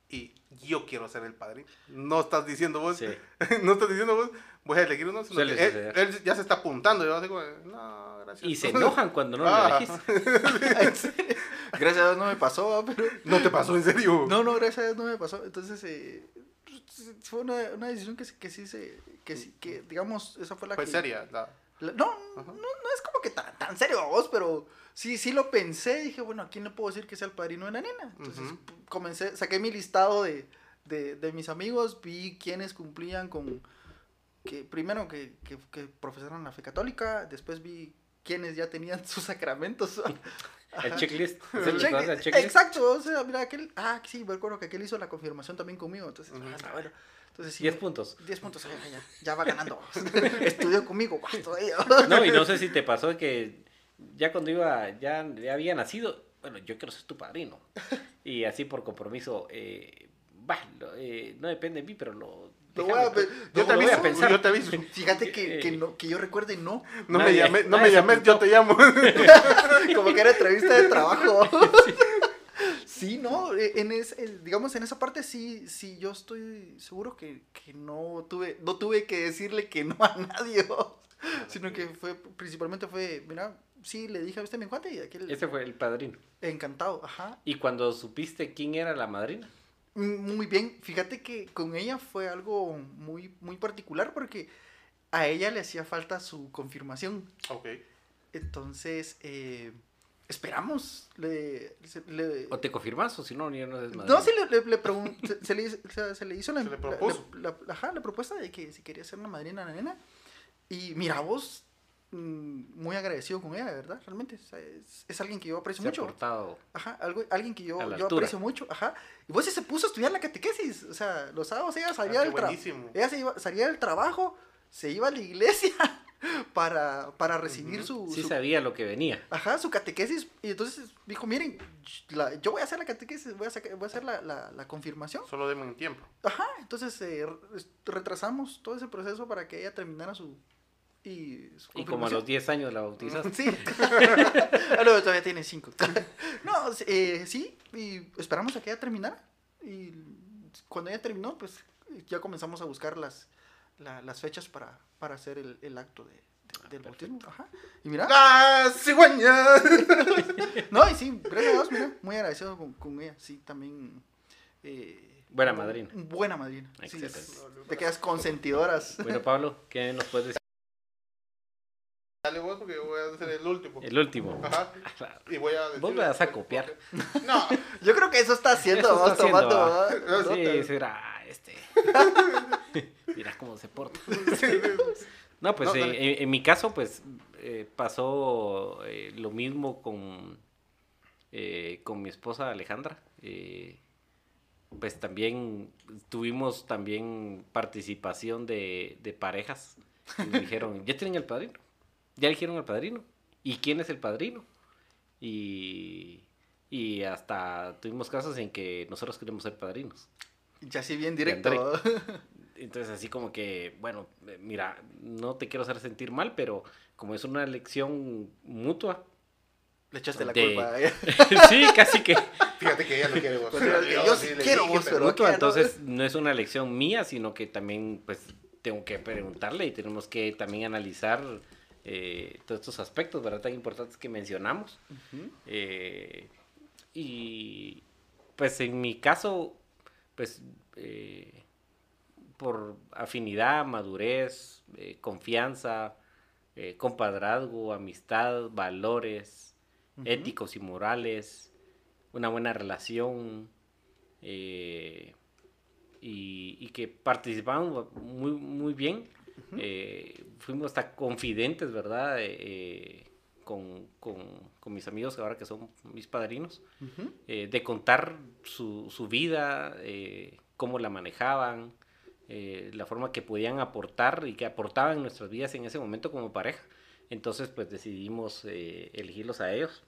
y yo quiero ser el padrino. No estás diciendo vos,
Sí.
no estás diciendo vos, voy a elegir uno, sino que él, él ya se está apuntando. Y yo así como, no, gracias.
Y se enojan cuando no
Ah.
lo elegís.
Gracias a Dios no me pasó, pero...
No te pasó en serio.
No, no, gracias a Dios no me pasó. Entonces, eh, pues, fue una, una decisión que, que sí se... Que, sí, que, digamos, esa fue la
Fue
que...
seria. la-
la- no, no, no es como que tan, tan serio a vos, pero sí, sí lo pensé. Dije, bueno, ¿a quién le puedo decir que sea el padrino de la nena? Entonces, comencé, saqué mi listado de, de, de mis amigos, vi quiénes cumplían con... que Primero que, que, que profesaran la fe católica, después vi quiénes ya tenían sus sacramentos.
El checklist. ¿Es
El
el
check-
el checklist?
Exacto, o sea, mira, aquel, ah, sí, me acuerdo que aquel hizo la confirmación también conmigo, entonces, ah, está bueno. Entonces, sí,
10 puntos.
10 puntos, ya, ya, ya va ganando. Estudió conmigo, todavía.
No, y no sé si te pasó que ya cuando iba, ya, ya había nacido, bueno, yo quiero ser tu padrino. Y así por compromiso, eh, lo- eh, no depende de mí, pero lo... Déjame-
voy a
Yo
lo
te
voy
aviso,
a pensar.
yo te aviso.
Fíjate que, que, no, que yo recuerde, no.
No me llames, no me
se
llames, yo te llamo.
Como que era entrevista de trabajo. Sí, no, eh, en es, digamos en esa parte sí, sí, yo estoy seguro que, que no tuve, no tuve que decirle que no a nadie, ¿no? sino que fue, principalmente fue, mira, sí, le dije a usted mi cuate y aquel
Ese fue el padrino.
encantado, ajá.
Y cuando supiste quién era la madrina,
Mm, Muy bien, fíjate que con ella fue algo muy, muy particular porque a ella le hacía falta su confirmación.
ok.
Entonces, eh, esperamos. Le, se, le-
o te confirmas o si no, ni no es madrina.
no, sí, le, le, le pregun- se, se le, hizo- o sea, se le hizo la,
Se le
la- la- la- ajá, la propuesta de que si quería ser una madrina a la nena. Y mira, vos, muy agradecido con ella, de verdad, realmente. o sea, es, es alguien que yo aprecio
Se ha
mucho.
portado.
Ajá, algo, alguien que yo, yo aprecio mucho, ajá. Y vos sí se puso a estudiar la catequesis, o sea, los sábados ella salía
Ah, qué
del trabajo, ella se iba, salía del trabajo, se iba a la iglesia para, para recibir su,
Sí
su-
sabía lo que venía.
ajá, su catequesis, y entonces dijo, miren, la- yo voy a hacer la catequesis, voy a, saca- voy a hacer la, la, la confirmación.
Solo denme un tiempo.
Ajá, entonces eh, re- retrasamos todo ese proceso para que ella terminara su... Y,
como a los
confirmación.
10 años la bautizaste.
Sí. Ah, no, todavía tiene cinco. no, eh, sí, y esperamos a que ella terminara. Y cuando ella terminó, pues ya comenzamos a buscar las, la- las fechas para, para hacer el, el acto de, de- del bautismo. Ajá. Y mira,
¡Ah, cigüeña!
no, y sí, gracias a Dios, mira, muy agradecido con, con ella. Sí, también. eh,
Buena madrina.
Buena madrina. Sí, te quedas consentidoras.
Bueno, Pablo, ¿qué nos puedes decir?
El último.
El último.
Ajá. Y voy a decir-
Vos me vas a copiar.
No,
Yo creo que eso está haciendo,
Eso está
vos,
haciendo.
¿verdad?
Sí, será este. Mira cómo se porta. No, pues
No,
eh, en, en mi caso, pues eh, pasó eh, lo mismo con, eh, con mi esposa Alejandra. Eh, pues también tuvimos también participación de, de parejas. Y nos dijeron, ya tienen el padrino. Ya eligieron al padrino. ¿Y quién es el padrino? Y, y hasta tuvimos casos en que nosotros queremos ser padrinos.
Ya sí, bien directo.
Entonces así como que, bueno, eh, mira, no te quiero hacer sentir mal, pero como es una elección mutua,
Le echaste la
De-
culpa a ella.
sí, casi que
fíjate que ella no quiere vos.
Pues, yo sí
le
quiero
dije,
vos, pero-
mutua, entonces no es una elección mía, sino que también pues tengo que preguntarle y tenemos que también analizar eh, todos estos aspectos, ¿verdad? Tan importantes que mencionamos. Eh, y pues en mi caso, pues eh, por afinidad, madurez, eh, confianza, compadrazgo, amistad, valores éticos y morales, una buena relación y, y que participamos muy, muy bien. Eh, fuimos hasta confidentes, ¿verdad? Eh, con, con- con mis amigos ahora que son mis padrinos, eh, de contar su, su vida, eh, cómo la manejaban, eh, la forma que podían aportar y que aportaban nuestras vidas en ese momento como pareja. Entonces, pues decidimos eh, elegirlos a ellos.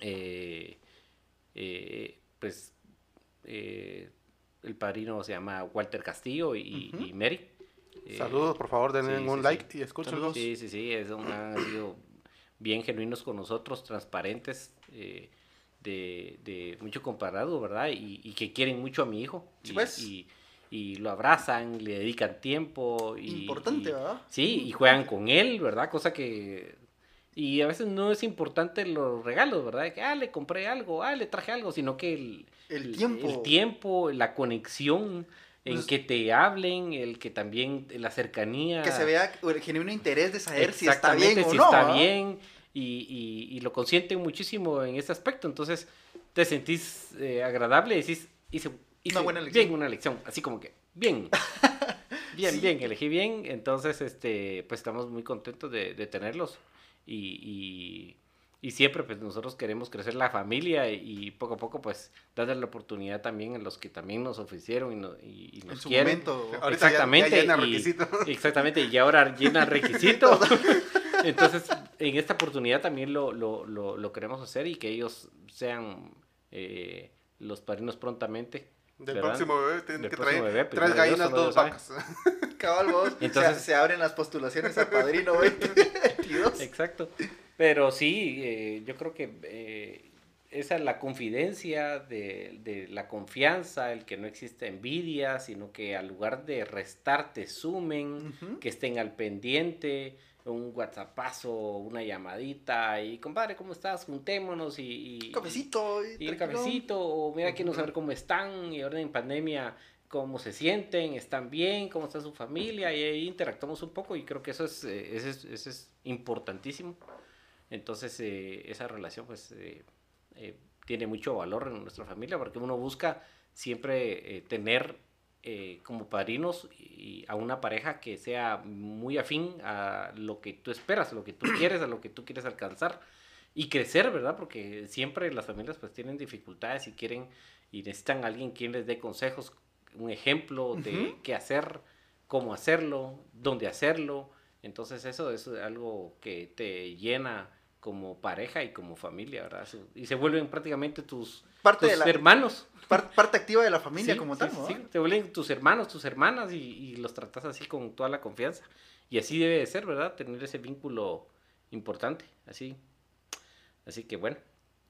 Eh, eh, pues eh, el padrino se llama Walter Castillo y,
Ujú.
y Mary. Eh,
Saludos, por favor, denle
sí,
un
sí,
like
sí.
y escúchenlos.
Sí, sí, sí, es un- han sido bien genuinos con nosotros, transparentes, eh, de, de mucho comparado, ¿verdad? Y, y que quieren mucho a mi hijo.
Sí,
y,
pues.
y, y lo abrazan, le dedican tiempo. Y,
Importante,
y-
¿verdad?
Sí, y juegan con él, ¿verdad? Cosa que... Y a veces no es importante los regalos, ¿verdad? Que, ah, le compré algo, ah, le traje algo, sino que el,
El tiempo.
el tiempo, la conexión, en
Pues-
que te hablen, el que también, la cercanía.
Que se vea el genuino interés de saber si está bien o
si
no.
está bien y, y- y lo consienten muchísimo en ese aspecto. Entonces te sentís eh, agradable y decís, hice, hice
Una buena elección.
bien una elección. Así como que, bien. Bien,
Sí.
bien, elegí bien. Entonces, este, pues estamos muy contentos de, de tenerlos. Y, y- y siempre, pues nosotros queremos crecer la familia y, poco a poco, pues, darle la oportunidad también a los que también nos ofrecieron y, no- y- y
En
nos
su
quieren.
momento.
Ahorita ya-
Exactamente.
ya llena
y-
requisito.
Exactamente, y ahora llena requisito. Entonces, en esta oportunidad también lo, lo, lo, lo queremos hacer y que ellos sean eh, los padrinos prontamente.
Del
¿verdad?
próximo bebé tienen
Del
que traer
bebé,
tres
primero Dios,
gallinas, dos vacas.
Cabal, vos.
Entonces-
se, se abren las postulaciones a Padrino 2022.
Exacto. Pero sí, eh, yo creo que eh, esa es la confidencia, de, de la confianza, el que no existe envidia, sino que al lugar de restar te sumen, que estén al pendiente, un whatsappazo, una llamadita y compadre, ¿cómo estás? Juntémonos y... y-
Cafecito.
y un
tranquilón.
cafecito, o mira, quiero saber cómo están, y ahora en pandemia, cómo se sienten, están bien, cómo está su familia, y ahí interactuamos un poco, y creo que eso es, eh, eso es, eso es importantísimo. Entonces, eh, esa relación, pues, eh, eh, tiene mucho valor en nuestra familia, porque uno busca siempre eh, tener eh, como padrinos y a una pareja que sea muy afín a lo que tú esperas, a lo que tú quieres, a lo que tú quieres alcanzar y crecer, ¿verdad? Porque siempre las familias pues tienen dificultades y quieren y necesitan a alguien quien les dé consejos, un ejemplo de qué hacer, cómo hacerlo, dónde hacerlo. Entonces eso es algo que te llena como pareja y como familia, ¿verdad? Y se vuelven prácticamente tus,
Parte
tus
de la
hermanos.
par- parte activa de la familia
Sí,
como
sí,
tal, ¿no?
sí, te vuelven tus hermanos, tus hermanas y, y los tratas así con toda la confianza. Y así debe de ser, ¿verdad? Tener ese vínculo importante, así. Así que bueno.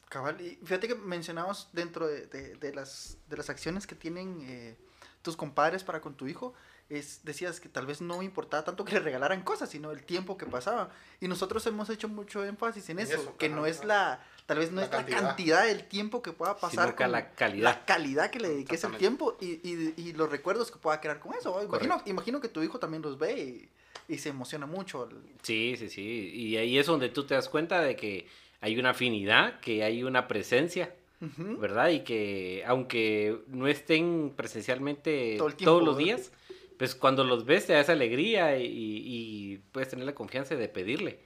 Cabal, y fíjate que mencionabas dentro de, de- de las, de las acciones que tienen eh, tus compadres para con tu hijo, es, decías que tal vez no importaba tanto que le regalaran cosas, sino el tiempo que pasaba. Y nosotros hemos hecho mucho énfasis en eso,
eso,
que no es la, tal vez no
La
es la
cantidad.
cantidad del tiempo que pueda pasar,
Sino que
con
la calidad.
la calidad que le dediques el
Exactamente.
tiempo y, y- y los recuerdos que pueda crear con eso. Imagino, imagino que tu hijo también los ve y, y se emociona mucho. al-
Sí, sí, sí. Y ahí es donde tú te das cuenta de que hay una afinidad, que hay una presencia, ¿verdad? Y que aunque no estén presencialmente
Todo el tiempo,
todos los días, pues cuando los ves te da esa alegría y, y puedes tener la confianza de pedirle.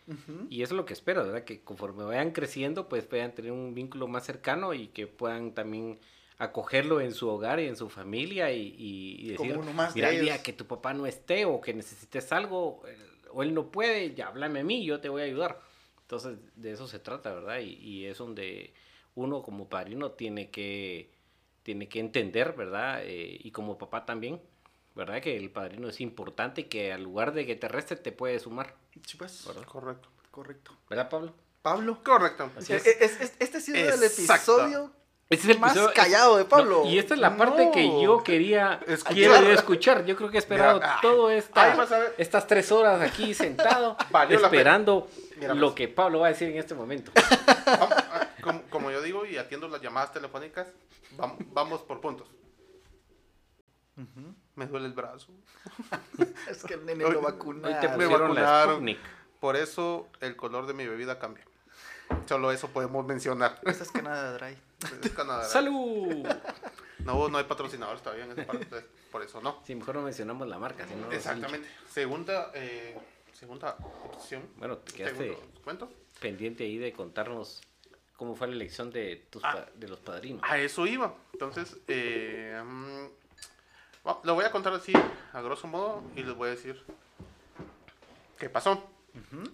Y eso es lo que espero, ¿verdad? Que conforme vayan creciendo, pues puedan tener un vínculo más cercano y que puedan también acogerlo en su hogar y en su familia y, y- y
Como
decir,
uno más de
mira, el día
ellos".
que tu papá no esté o que necesites algo o él no puede, ya háblame a mí, yo te voy a ayudar. Entonces, de eso se trata, ¿verdad? Y, y es donde uno como padrino tiene que, tiene que entender, ¿verdad? Eh, y como papá también, ¿verdad? Que el padrino es importante y que al lugar de que te reste te puede sumar,
Sí, pues,
¿verdad?
Correcto.
correcto.
¿Verdad, Pablo?
Pablo.
Correcto.
Así
Eh,
es.
es- es- este ha sido el episodio
Este es el
más
episodio-
callado de Pablo.
No, y esta es la parte que yo quería
Escuchar.
quiero yo escuchar. Yo creo que he esperado
Mira, ah,
todo esta, estas tres horas aquí sentado, esperando lo
pues.
que Pablo va a decir en este momento.
Vamos, ah, como, como yo digo y atiendo las llamadas telefónicas, vam- vamos por puntos. Me duele el brazo.
Es que el nene
Hoy-
lo vacunaron.
te
me
la
vacunaron. Por eso el color de mi bebida cambia. Solo eso podemos mencionar.
Esa es Canadá Dry.
Es Canadá.
¡Salud!
No, no hay patrocinadores todavía en esa parte, por eso no.
Sí, mejor no mencionamos la marca. si no
Exactamente. Segunda, eh, segunda opción.
Bueno, te quedaste
Segundo cuento.
pendiente ahí de contarnos cómo fue la elección de, tus
Ah.
pa- de los padrinos.
A eso iba. Entonces, eh, mm, bueno, lo voy a contar así, a grosso modo, y les voy a decir qué pasó.
Ujú.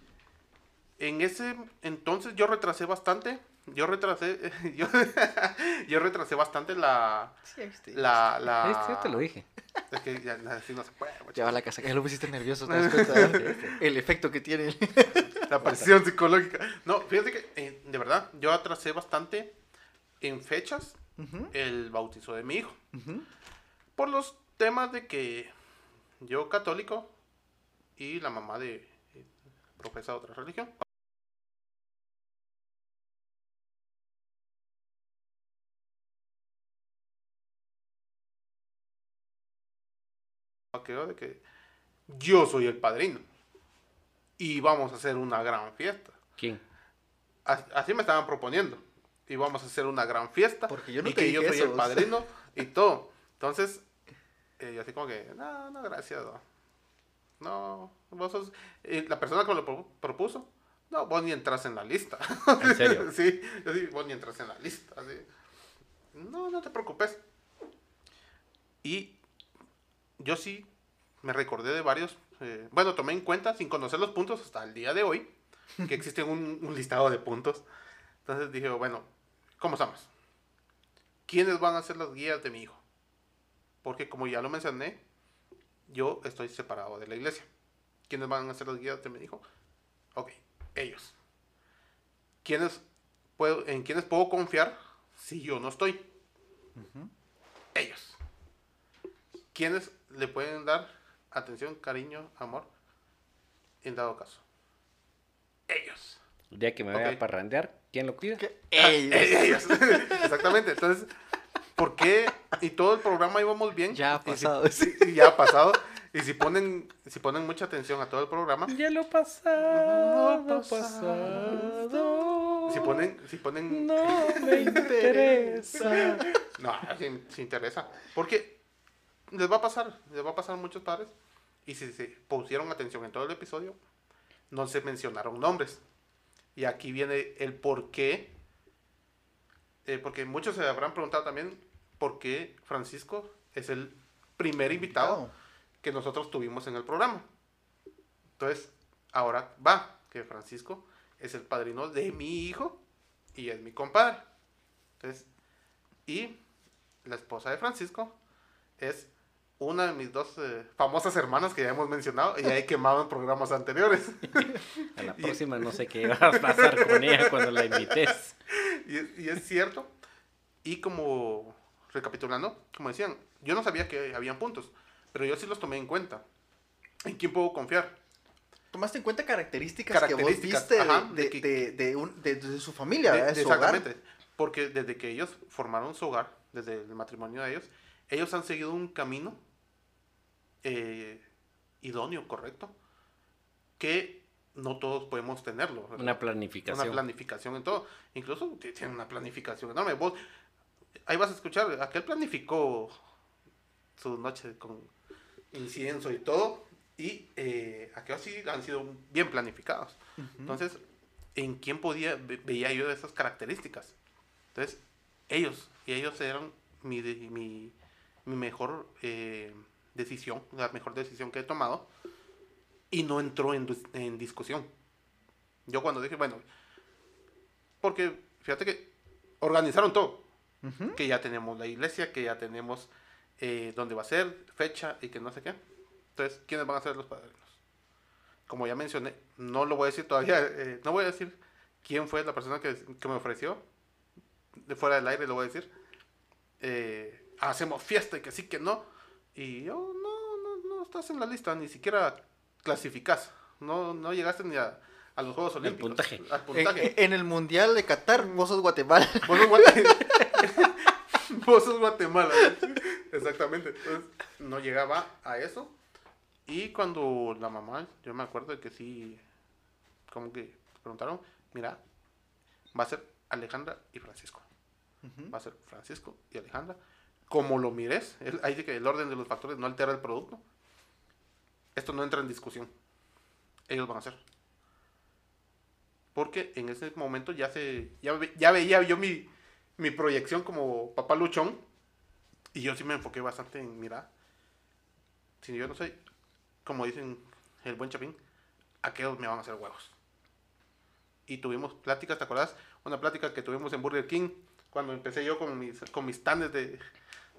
En ese entonces yo retrasé bastante. Yo retrasé, yo, yo retrasé bastante la,
Sí, viste.
la, la.
Este, yo te lo dije.
Es que ya así no se puede.
Ya va la casa, ya lo pusiste nervioso, ¿te das cuenta? El efecto que tiene.
La presión psicológica. No, fíjate que, eh, de verdad, yo atrasé bastante en fechas el bautizo de mi hijo. Por los temas de que yo católico y la mamá de eh, profesa otra religión. De que yo soy el padrino y vamos a hacer una gran fiesta.
¿Quién?
As- Así me estaban proponiendo. Y vamos a hacer una gran fiesta.
Porque yo no
y
te
que yo soy
eso.
el padrino y todo. Entonces, eh, yo así como que, no, no, gracias. No, no vos sos... y la persona que lo pro- propuso, no, vos ni entras en la lista.
¿En serio?
sí, yo sí, vos ni entras en la lista. así. No, no te preocupes. Y yo sí me recordé de varios. eh, bueno, tomé en cuenta, sin conocer los puntos hasta el día de hoy, que existe un, un listado de puntos. Entonces dije, bueno, ¿cómo estamos? ¿Quiénes van a ser las guías de mi hijo? Porque como ya lo mencioné, yo estoy separado de la iglesia. ¿Quiénes van a ser las guías de mi hijo? Ok, ellos. ¿Quiénes puedo, ¿En quiénes puedo confiar si yo no estoy? Ellos. ¿Quiénes le pueden dar atención, cariño, amor? En dado caso. Ellos.
El día que me vaya
Ok.
a parrandear, ¿quién lo cuida?
¿Qué?
Ah, ellos. Exactamente. Entonces, ¿por qué? Y todo el programa íbamos bien.
Ya ha
Y si-
pasado.
sí, y ya ha pasado. Y si ponen, si ponen mucha atención a todo el programa,
Ya lo pasado,
Lo
pasado.
si ponen, si ponen,
No me interesa.
no, si, si interesa, porque les va a pasar, les va a pasar a muchos padres. Y si se pusieron atención en todo el episodio, no se mencionaron nombres. Y aquí viene el por qué. eh, porque muchos se habrán preguntado también por qué Francisco es el primer invitado que nosotros tuvimos en el programa. Entonces, ahora va, que Francisco es el padrino de mi hijo y es mi compadre. Entonces, y la esposa de Francisco es una de mis dos eh, famosas hermanas que ya hemos mencionado y ya he quemado en programas anteriores.
A la próxima no sé qué va a pasar con ella cuando la invites.
y, es, y es cierto. Y como, recapitulando, como decían, yo no sabía que habían puntos, pero yo sí los tomé en cuenta. ¿En quién puedo confiar?
Tomaste en cuenta características, que vos
Características,
viste
ajá,
de,
de que-
de- de un- de- de su familia,
De- De
su hogar.
exactamente. Porque desde que ellos formaron su hogar, desde el matrimonio de ellos, ellos han seguido un camino eh, idóneo, correcto, que no todos podemos tenerlo.
Una planificación.
Una planificación en todo. Incluso tienen una planificación enorme. Vos, ahí vas a escuchar, aquel planificó su noche con incienso y todo, y eh, aquellos sí han sido bien planificados. Entonces, ¿en quién podía, ve- veía yo esas características? Entonces, ellos, y ellos eran mi, mi, mi mejor eh, decisión, la mejor decisión que he tomado, y no entró en, en discusión. Yo cuando dije, bueno, porque fíjate que organizaron todo, que ya tenemos la iglesia, que ya tenemos eh, dónde va a ser, fecha y que no sé qué. Entonces, ¿quiénes van a ser los padrinos? Como ya mencioné, no lo voy a decir todavía, eh, no voy a decir quién fue la persona que, que me ofreció, de fuera del aire lo voy a decir. Eh, hacemos fiesta y que sí, que no. Y yo, no, no, no estás en la lista, ni siquiera clasificas. No, no llegaste ni a, a los Juegos Olímpicos.
puntaje.
Al
En,
puntaje.
en el Mundial de Qatar, vos sos Guatemala.
Vos sos Guatemala. Vos sos Guatemala. Exactamente. Entonces, no llegaba a eso. Y cuando la mamá, yo me acuerdo de que sí, como que preguntaron, mira, va a ser Alejandra y Francisco. Va a ser Francisco y Alejandra. Como lo mires, ahí dice que el orden de los factores no altera el producto. Esto no entra en discusión. Ellos van a hacer. Porque en ese momento ya se ya, ve- ya veía yo mi, proyección como papá luchón. Y yo sí me enfoqué bastante en, mira, si yo no soy, como dicen el buen chapín, aquellos me van a hacer huevos. Y tuvimos pláticas, ¿te acuerdas? Una plática que tuvimos en Burger King cuando empecé yo con mis, con de,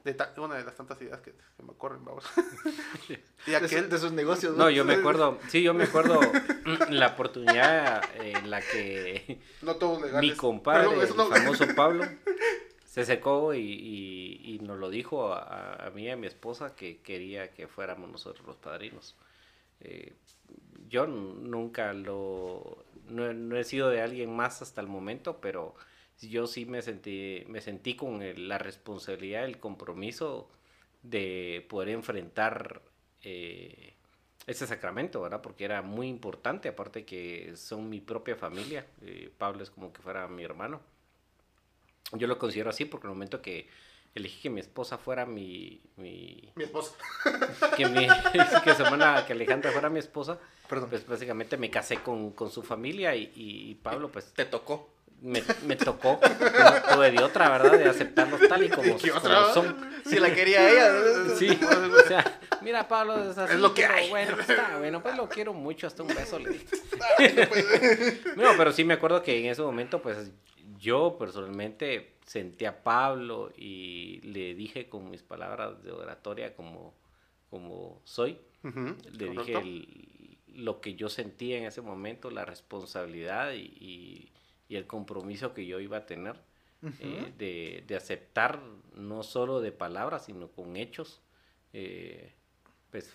de ta- una de las tantas ideas que se me ocurren, vamos. y aquel,
de sus negocios.
No, yo me acuerdo, sí, yo me acuerdo la oportunidad en la que
no todos legales.
mi compadre,
Perdón, eso
el famoso Pablo, se acercó y, y, y nos lo dijo a, a, mí y a mi esposa que quería que fuéramos nosotros los padrinos. Eh, yo nunca lo... No, no, he sido de alguien más hasta el momento, pero yo sí me sentí, me sentí con el, la responsabilidad, el compromiso de poder enfrentar eh, ese sacramento, ¿verdad? Porque era muy importante, aparte que son mi propia familia. Eh, Pablo es como que fuera mi hermano. Yo lo considero así porque en el momento que elegí que mi esposa fuera mi... Mi,
mi esposa.
Que, mi, que, semana, que Alejandra fuera mi esposa, Perdón. pues básicamente me casé con, con su familia y, y, Pablo pues...
Te tocó.
Me, me tocó, no tuve de otra, ¿verdad? De aceptarlos tal y como, como son.
Si la quería ella.
Sí, o sea, mira Pablo, es, así,
es lo que hay.
Bueno, está bueno, pues lo quiero mucho, hasta un beso le. No, pero sí me acuerdo que en ese momento, pues yo personalmente sentí a Pablo y le dije con mis palabras de oratoria como, como soy, uh -huh, le correcto. dije el, lo que yo sentía en ese momento, la responsabilidad y, y, y el compromiso que yo iba a tener uh -huh. eh, de, de, aceptar no solo de palabras, sino con hechos. Eh, pues,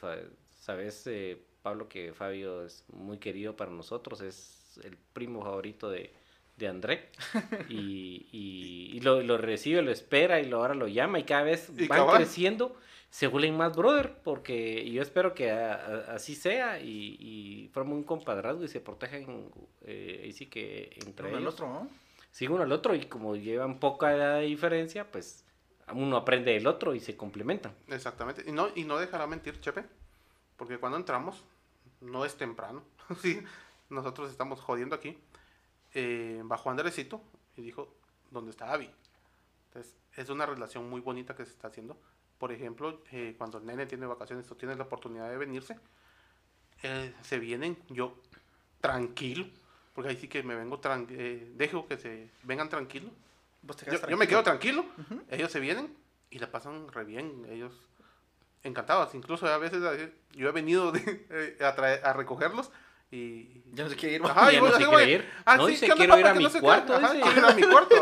sabes, eh, Pablo, que Fabio es muy querido para nosotros, es el primo favorito de, de André y, y, y lo, lo, recibe, lo espera y lo, ahora lo llama y cada vez
¿Y
van
cabal?
creciendo, se vuelven más brother porque yo espero que a, a, así sea y, y formen un compadrazgo y se protejan eh, ahí sí que entre
uno
ellos.
al otro, ¿no?
Sí, uno al otro y como llevan poca edad de diferencia, pues uno aprende del otro y se complementan.
Exactamente. Y no, y no dejará mentir, Chepe, porque cuando entramos, no es temprano, sí, nosotros estamos jodiendo aquí eh, bajó Andresito y dijo, ¿dónde está Abby? Entonces, es una relación muy bonita que se está haciendo. Por ejemplo, eh, cuando el nene tiene vacaciones o tiene la oportunidad de venirse, eh, se vienen yo tranquilo, porque ahí sí que me vengo, eh, dejo que se vengan tranquilo. Yo, tranquilo. yo, me quedo tranquilo, uh -huh. ellos se vienen y la pasan re bien, ellos encantados. Incluso a veces yo he venido de, a, traer, a recogerlos y
ya no se quiere ir.
Ajá, ya no se quiere ir.
Ah,
no,
sí,
dice, quiero ir a mi cuarto.
Quiero ir a mi cuarto.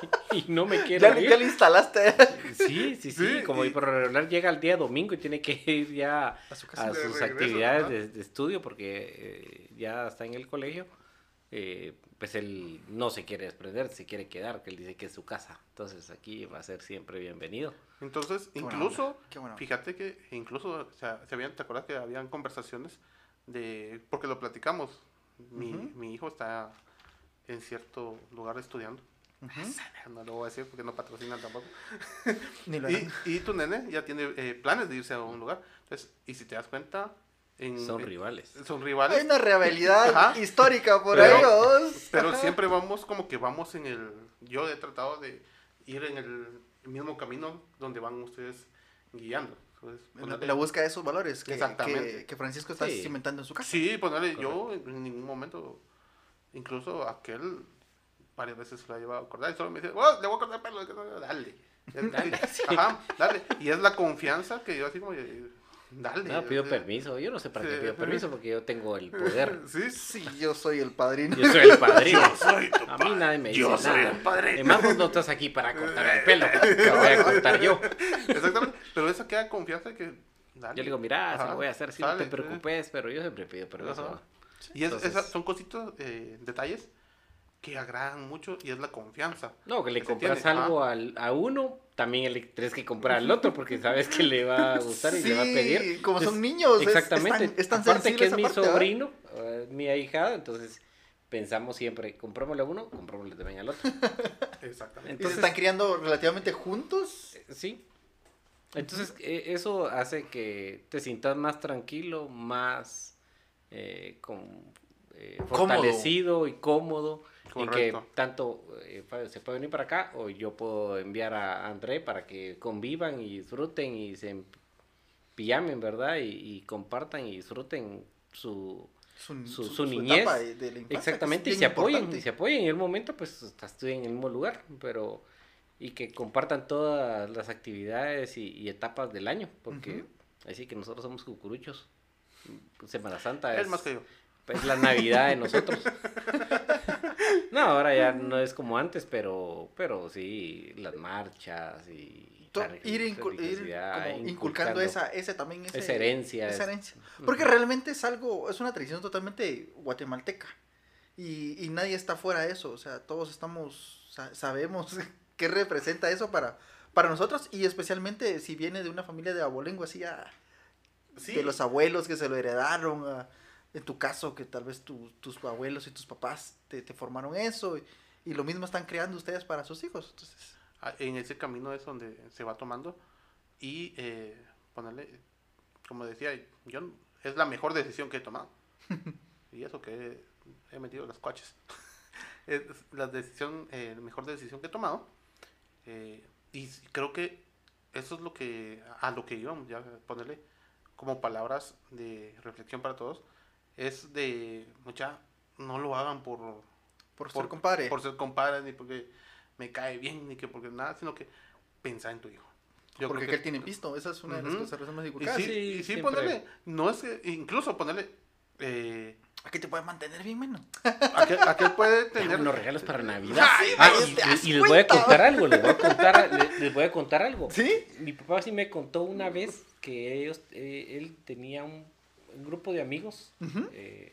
y, no me quiere
ya,
ir.
Ya le instalaste.
Sí, sí, sí. sí como y, por regular llega el día domingo y tiene que ir ya a, su casa, a sus regreso, actividades ¿no? de, de, estudio porque eh, ya está en el colegio. Eh, pues él no se quiere desprender, se quiere quedar, que él dice que es su casa. Entonces aquí va a ser siempre bienvenido.
Entonces, Qué incluso, fíjate que incluso, o sea, se habían, ¿te acuerdas que habían conversaciones? de porque lo platicamos. Mi, uh -huh. mi hijo está en cierto lugar estudiando. Uh -huh. No lo voy a decir porque no patrocinan tampoco. y, y, tu nene ya tiene eh, planes de irse a un lugar. Entonces, y si te das cuenta, en,
son rivales.
Eh, son rivales.
Hay una rivalidad histórica por pero, ellos.
Pero siempre vamos como que vamos en el. Yo he tratado de ir en el mismo camino donde van ustedes guiando.
Ponerle... la búsqueda de esos valores que, que, que Francisco está sí. cimentando en su casa.
Sí, ponerle, yo en ningún momento, incluso aquel varias veces lo ha llevado a acordar y solo me dice, oh, le voy a cortar pelo, dale. dale, sí. Ajá, dale. Y es la confianza que yo así como, dale.
No, pido permiso. Yo no sé para qué pido permiso porque yo tengo el poder.
Sí,
sí, yo soy el padrino.
Yo soy el padrino.
yo soy tu
a mí nadie me dice
yo
nada.
soy el padrino.
Además, vos no estás aquí para cortar el pelo. Lo voy a cortar yo.
Exactamente. Pero esa queda confianza que.
Dale. Yo le digo, mira, Ajá, se lo voy a hacer, si no te preocupes, pero yo siempre pido permiso.
Y es, Entonces... esas son cositas, eh, detalles que agradan mucho y es la confianza.
No, que le que compras algo al, a uno, también le tienes que comprar al otro porque sabes que le va a gustar y
sí,
le va a pedir.
como son niños.
Exactamente.
Es, es tan, es tan
Aparte que es mi
parte,
sobrino, uh, mi ahijado, entonces pensamos siempre, comprémosle a uno, comprémosle también al otro.
Exactamente.
Entonces, ¿Y se están criando relativamente juntos?
Eh, Sí. Entonces, eh, eso hace que te sientas más tranquilo, más eh, con, eh, fortalecido y cómodo. Correcto. Y que tanto eh, se puede venir para acá o yo puedo enviar a André para que convivan y disfruten y se pillamen, ¿verdad? Y, y compartan y disfruten su, su, su, su, su niñez.
De, de la infancia,
Exactamente, y se apoyen, y se apoyen. En el momento, pues, estoy en el mismo lugar, pero y que compartan todas las actividades y, y etapas del año, porque uh -huh. así que nosotros somos cucuruchos. Semana Santa
es, es más que yo.
Es la Navidad de nosotros. no, ahora ya no es como antes, pero, pero sí, las marchas y
To-
la
ir, incul- ir como inculcando esa, ese también ese-
esa herencia.
esa
es-
herencia. Porque realmente es algo, es una tradición totalmente guatemalteca. Y, y nadie está fuera de eso. O sea, todos estamos, sa- sabemos qué representa eso para, para nosotros. Y especialmente si viene de una familia de abolengo así, a-
Sí.
de los abuelos que se lo heredaron. a- en tu caso, que tal vez tu- tus abuelos y tus papás te, te formaron eso. Y, y lo mismo están creando ustedes para sus hijos. Entonces,
Ah, En ese camino es donde se va tomando. Y eh, ponerle, como decía, yo es la mejor decisión que he tomado. y eso que he, he metido las coches. es la decisión, eh, la mejor decisión que he tomado. Eh, y creo que eso es lo que, a lo que íbamos, ya ponerle como palabras de reflexión para todos, es de, mucha, no lo hagan por,
por,
Por-
ser compadre.
por ser compadre, ni porque me cae bien, ni que porque nada, sino que pensar en tu hijo. Yo
porque
creo
él tiene pisto. Esa es una de las cosas más
Y
inculcadas.
sí, y sí ponerle, no es que, incluso ponerle, eh,
Aquí te puedes mantener bien menos.
aquel, aquel puede tener...
unos regalos para Navidad.
Ay,
Ah, y,
¿te das
y les voy a contar algo, les voy a contar, les, les voy a contar algo.
¿Sí?
Mi papá sí me contó una vez que ellos, eh, él tenía un, un grupo de amigos. Eh,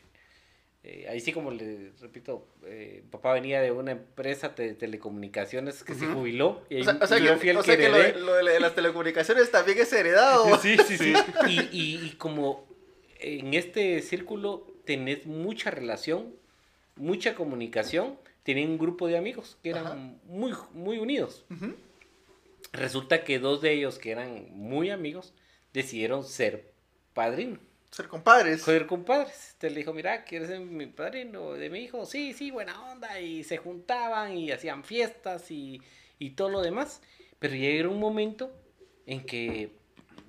eh, ahí sí, como le repito, eh, papá venía de una empresa de telecomunicaciones que se jubiló. Y,
O sea, o sea
yo
que,
fui el
o sea
que
que lo, de,
heredé.
lo de las telecomunicaciones también es heredado.
Sí, sí, sí. Y, y- y como en este círculo tenés mucha relación, mucha comunicación, tenía un grupo de amigos que eran
Ajá.
muy, muy unidos. Resulta que dos de ellos, que eran muy amigos, decidieron ser padrino,
Ser compadres.
ser compadres. Entonces le dijo, mira, ¿quieres ser mi padrino de mi hijo? Sí, sí, buena onda. Y se juntaban y hacían fiestas y, y todo lo demás. Pero llegó un momento en que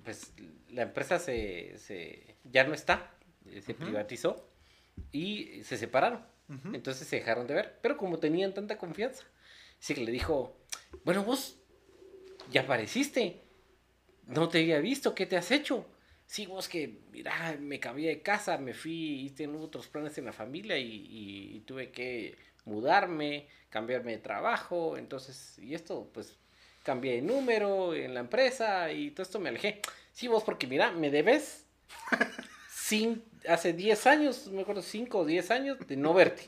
pues la empresa se, se- ya no está, eh, se privatizó y se separaron. Entonces se dejaron de ver. Pero como tenían tanta confianza, sí que le dijo, bueno, vos ya apareciste. No te había visto, ¿qué te has hecho? Sí, vos que, mira, me cambié de casa, me fui, y tengo otros planes en la familia y, y- y tuve que mudarme, cambiarme de trabajo, entonces, y esto, pues, cambié de número en la empresa y todo esto me alejé. Sí, vos, porque mira, me debes sin, hace 10 años, me acuerdo, 5 o 10 años de no verte.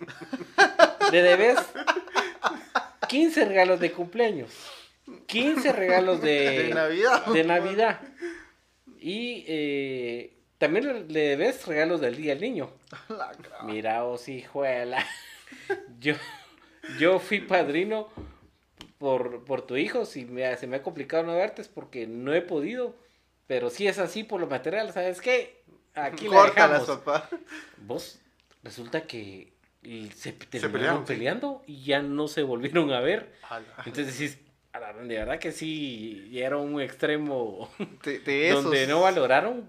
Le debes 15 regalos de cumpleaños, 15 regalos de,
de Navidad.
de Navidad. Y eh, también le- debes regalos del Día del Niño.
La gra-
Mira, os hijuela. Yo, yo fui padrino por, por tu hijo. Si me, se me ha complicado no verte es porque no he podido. Pero si es así por lo material, ¿sabes qué? Aquí la
Córtalas,
dejamos.
papá.
Vos, resulta que se
pelearon,
terminaron
sí.
peleando y ya no se volvieron a ver.
Ala.
Entonces decís, la- de verdad que sí, era un extremo
De, de esos.
donde no valoraron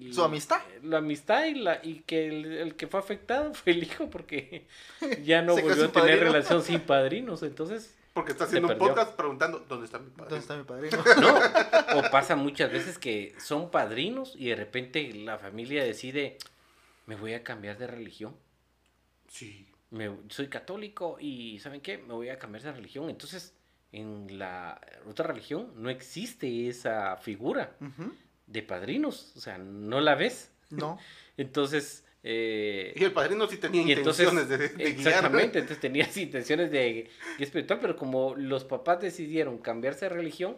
y-
Su amistad.
La amistad y, la, y que el, el que fue afectado fue el hijo porque ya no volvió a tener
padrino.
relación sin padrinos. Entonces,
Porque está haciendo un podcast preguntando, ¿dónde está mi padre?
¿Dónde está mi padrino?
no. O pasa muchas veces que son padrinos y de repente la familia decide, me voy a cambiar de religión.
Sí.
me- soy católico y ¿saben qué? Me voy a cambiar de religión. Entonces, en la otra religión no existe esa figura de padrinos, o sea, no la ves.
No.
Entonces, eh,
Y el padrino sí tenía
entonces,
intenciones de, de guiar.
exactamente, entonces tenías intenciones de espiritual, pero como los papás decidieron cambiarse de religión,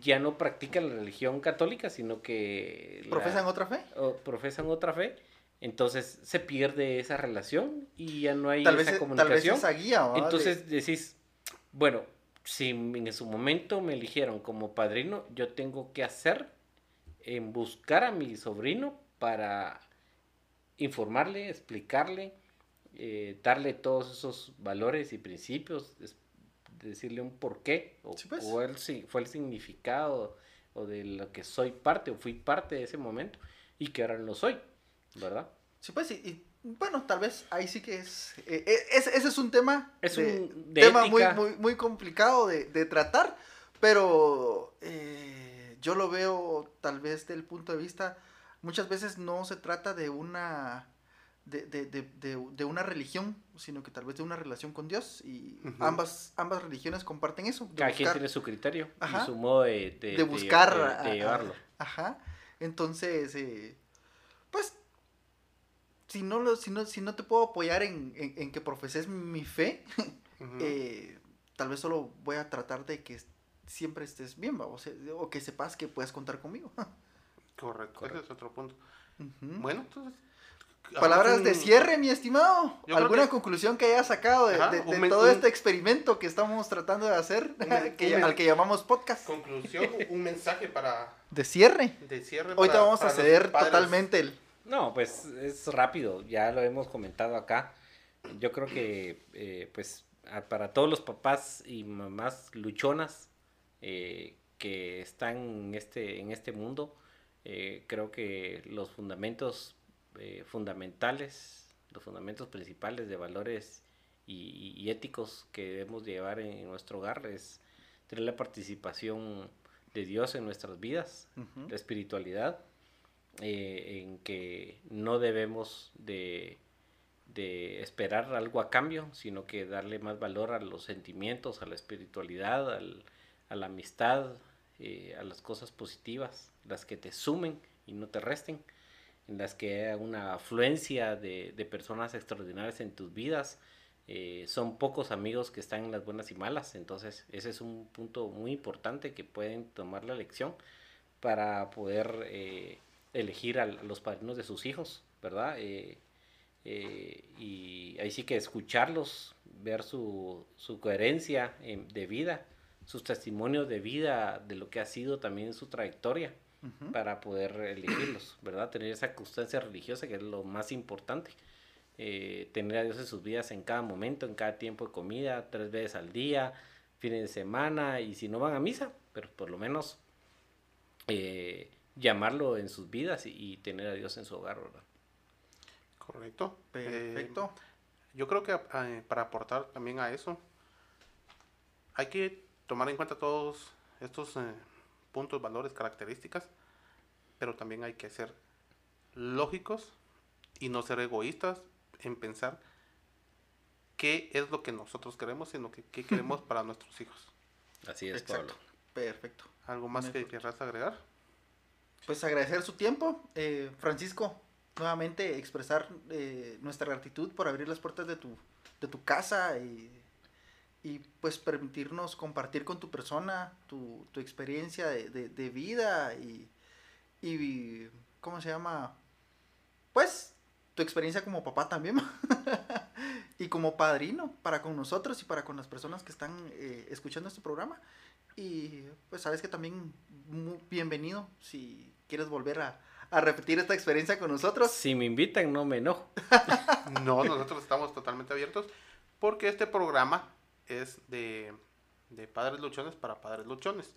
ya no practican la religión católica, sino que la-
¿Profesan otra fe?
o profesan otra fe, entonces se pierde esa relación y ya no hay
Tal vez,
esa
tal vez
comunicación.
esa guía, ¿va?
entonces decís, bueno, si en su momento me eligieron como padrino, yo tengo que hacer en buscar a mi sobrino para informarle, explicarle, eh, darle todos esos valores y principios, es- decirle un porqué o,
Sí, pues.
o el, si- fue el significado o de lo que soy parte o fui parte de ese momento y que ahora no soy, ¿verdad?
Sí, pues, y, y, bueno, tal vez ahí sí que es. eh, eh, ese, es un tema.
Es
de-
un de
tema muy, muy, muy complicado de, de tratar, pero eh, yo lo veo tal vez del punto de vista. Muchas veces no se trata de una. de, de, de, de, de una religión, sino que tal vez de una relación con Dios. Y ambas, ambas religiones comparten eso.
Cada quien tiene su criterio
Ajá.
y su modo de, de,
buscar
llevarlo.
ajá entonces eh, si no lo si no si no te puedo apoyar en, en- en que profeses mi fe eh, tal vez solo voy a tratar de que siempre estés bien ¿va? o, sea, o que sepas que puedes contar conmigo
Correcto,
Correcto.
ese es otro punto. Bueno, entonces.
palabras de cierre mi estimado
Yo
alguna
que-
conclusión que hayas sacado de,
Ajá,
de- todo
un-
este experimento que estamos tratando de hacer que- al que llamamos podcast
Conclusión, un mensaje para
de cierre
de cierre.
ahorita
para-
vamos a
para
ceder totalmente el
No, pues es rápido, ya lo hemos comentado acá. Yo creo que, eh, pues, a- para todos los papás y mamás luchonas eh, que están en este, en este mundo, eh, creo que los fundamentos eh, fundamentales, los fundamentos principales de valores y, y éticos que debemos llevar en nuestro hogar es tener la participación de Dios en nuestras vidas, la espiritualidad, eh, en que no debemos de, de esperar algo a cambio, sino que darle más valor a los sentimientos, a la espiritualidad, al- a la amistad, eh, a las cosas positivas, las que te sumen y no te resten, en las que haya una afluencia de, de personas extraordinarias en tus vidas. Eh, son pocos amigos que están en las buenas y malas, entonces ese es un punto muy importante que pueden tomar la lección para poder elegir a los padrinos de sus hijos, ¿verdad? Eh, eh, y ahí sí que escucharlos, ver su, su coherencia eh, de vida, sus testimonios de vida, de lo que ha sido también su trayectoria, para poder elegirlos, ¿verdad? Tener esa constancia religiosa que es lo más importante. Eh, tener a Dios en sus vidas en cada momento, en cada tiempo de comida, tres veces al día, fines de semana, y si no van a misa, pero por lo menos eh, llamarlo en sus vidas y, y tener a Dios en su hogar, ¿verdad?
Correcto. Eh,
Perfecto.
yo creo que eh, para aportar también a eso, hay que tomar en cuenta todos estos eh, puntos, valores, características, pero también hay que ser lógicos y no ser egoístas en pensar qué es lo que nosotros queremos, sino que qué queremos para nuestros hijos.
Así es,
Exacto.
Pablo.
Perfecto.
¿Algo más que querrás agregar?
Pues agradecer su tiempo. Eh, Francisco, nuevamente expresar eh, nuestra gratitud por abrir las puertas de tu, de tu casa y, y, pues permitirnos compartir con tu persona tu, tu experiencia de, de- de vida y, y, ¿cómo se llama? Pues tu experiencia como papá también y como padrino para con nosotros y para con las personas que están eh, escuchando este programa. Y pues sabes que también muy bienvenido si quieres volver a, a repetir esta experiencia con nosotros.
Si me invitan, no me enojo.
No, nosotros estamos totalmente abiertos porque este programa es de, de padres luchones para padres luchones.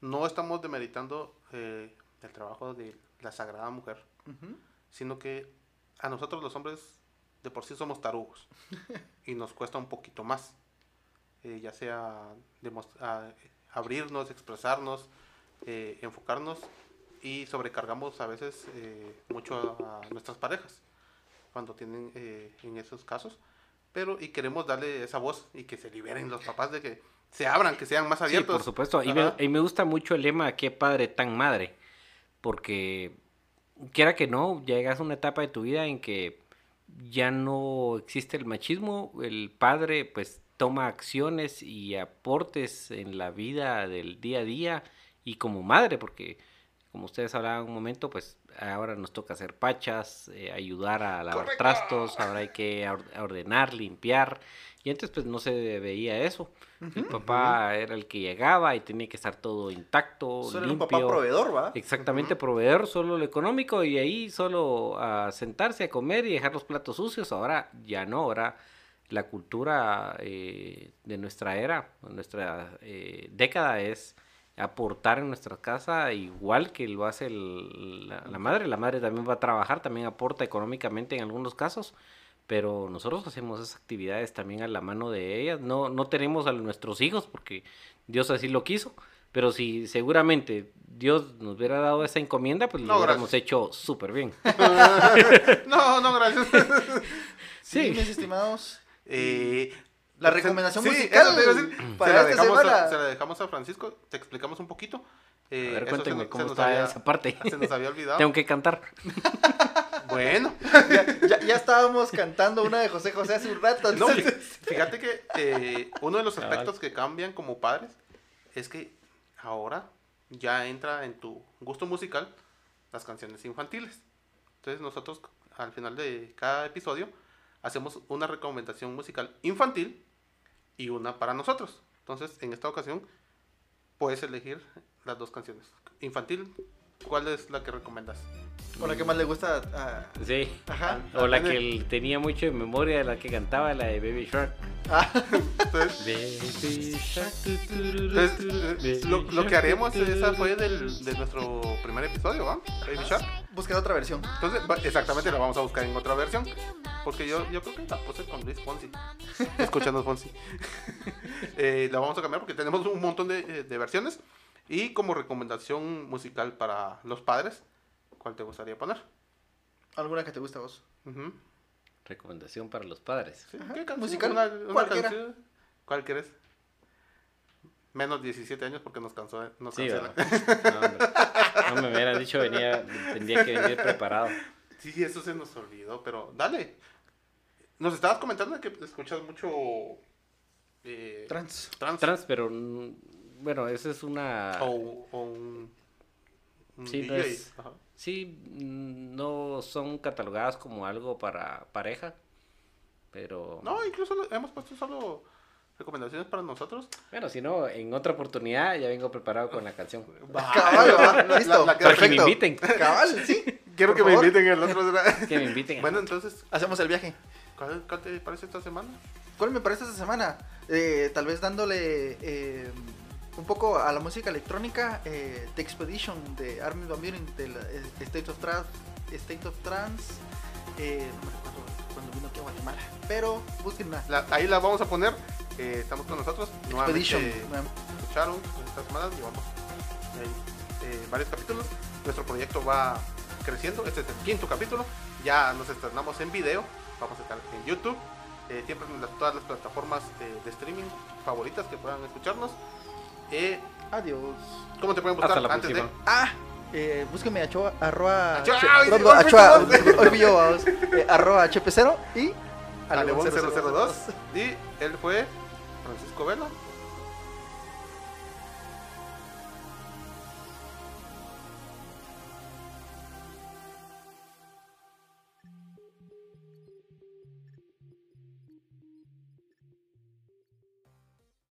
No estamos demeritando eh, el trabajo de la Sagrada Mujer, sino que a nosotros los hombres de por sí somos tarugos y nos cuesta un poquito más, eh, ya sea demos- a- abrirnos, expresarnos, eh, enfocarnos y sobrecargamos a veces eh, mucho a, a nuestras parejas cuando tienen eh, en esos casos, pero y queremos darle esa voz y que se liberen los papás de que se abran, que sean más
Sí,
abiertos.
por supuesto. Y me, y me gusta mucho el lema, qué padre tan madre. Porque, quiera que no, llegas a una etapa de tu vida en que ya no existe el machismo. El padre, pues, toma acciones y aportes en la vida del día a día. Y como madre, porque, como ustedes hablaban un momento, pues, ahora nos toca hacer pachas, eh, ayudar a lavar
¡Correcto!
trastos, ahora hay que or- ordenar, limpiar. Y antes, pues, no se veía eso. El papá era el que llegaba y tenía que estar todo intacto,
Solo era un
limpio.
papá proveedor, ¿va?
Exactamente, proveedor solo lo económico y ahí solo a sentarse a comer y dejar los platos sucios. Ahora ya no, ahora la cultura eh, de nuestra era, nuestra eh, década es aportar en nuestra casa igual que lo hace el- la, la madre. La madre también va a trabajar, también aporta económicamente en algunos casos, pero nosotros hacemos esas actividades también a la mano de ellas. No, no tenemos a nuestros hijos porque Dios así lo quiso, Pero si seguramente Dios nos hubiera dado esa encomienda, pues
No,
lo hubiéramos
gracias.
hecho súper bien.
no, no, gracias.
Sí,
Sí.
mis estimados.
Eh,
La
se-
recomendación
sí,
musical
eso te iba a decir.
para
se, la
esta
dejamos
semana.
a, se la dejamos a Francisco, te explicamos un poquito. Eh,
A ver, cuéntenme
se nos-
cómo está
había-
esa parte.
Se nos había olvidado.
Tengo que cantar.
Bueno,
Ya, ya- ya estábamos cantando una de José José hace un rato. entonces-
fíjate que eh, uno de los aspectos que cambian como padres es que ahora ya entra en tu gusto musical las canciones infantiles. Entonces nosotros al final de cada episodio hacemos una recomendación musical infantil y una para nosotros. Entonces en esta ocasión puedes elegir las dos canciones. Infantil, ¿cuál es la que recomiendas?
O la que más le gusta a...
Sí.
Ajá.
O la que él tenía mucho en memoria, la que cantaba, la de Baby Shark.
Ah,
Entonces,
Baby Shark.
Entonces, eh, lo, que haremos, esa fue del, de nuestro primer episodio, ¿va? Baby Shark.
buscar otra versión.
Entonces, exactamente, la vamos a buscar en otra versión. Porque yo, yo creo que la puse con Luis Fonsi. Escuchando Fonsi. Eh, la vamos a cambiar porque tenemos un montón de, eh, de versiones. Y como recomendación musical para los padres, ¿cuál te gustaría poner?
¿Alguna que te gusta a vos?
Recomendación para los padres.
Sí, ¿qué canción?
musical,
Una, una
cualquiera.
canción. ¿Cuál quieres? Menos 17 años porque nos cansó. Nos
Sí. No me hubieran dicho, venía, tendría que venir preparado.
Sí, eso se nos olvidó, pero dale. Nos estabas comentando que escuchas mucho eh,
Trans.
trans,
Trans, pero mm, bueno, esa es una...
o, o un, un
Sí, no
DJ.
es-
Ajá.
Sí, mm, no son catalogadas como algo para pareja, pero...
No, incluso hemos puesto solo recomendaciones para nosotros.
Bueno, si no, en otra oportunidad ya vengo preparado con la canción.
Cabal, va,
La-
listo.
la que-
Para que me inviten.
Cabal, sí.
Quiero
por
que me inviten el otro. día.
Que me inviten.
bueno, entonces,
Hacemos el viaje.
¿Cuál, cuál te parece esta semana?
¿Cuál me parece esta semana? Eh, tal vez dándole eh, un poco a la música electrónica, eh, The Expedition de Armin Van Buren, del eh, State of Trance, State of Trance, no me recuerdo cuando vino aquí a Guatemala, pero búsquenla.
La- ahí la vamos a poner. estamos con nosotros.
Expedition.
Escucharon esta semana, llevamos varios capítulos. Nuestro proyecto va creciendo, este es el quinto capítulo. Ya nos estrenamos en video, vamos a estar en YouTube, eh, siempre en las- todas las plataformas eh, de streaming favoritas que puedan escucharnos. Eh,
Adiós.
¿Cómo te pueden
Hasta
buscar
la
antes
próxima.
de?
Ah, eh, búsquenme a Choa, arroba, che-
ay,
perdón,
olvidó.
Vamos, eh, arroba HP0 y
Alebón 002 y él fue Francisco Vela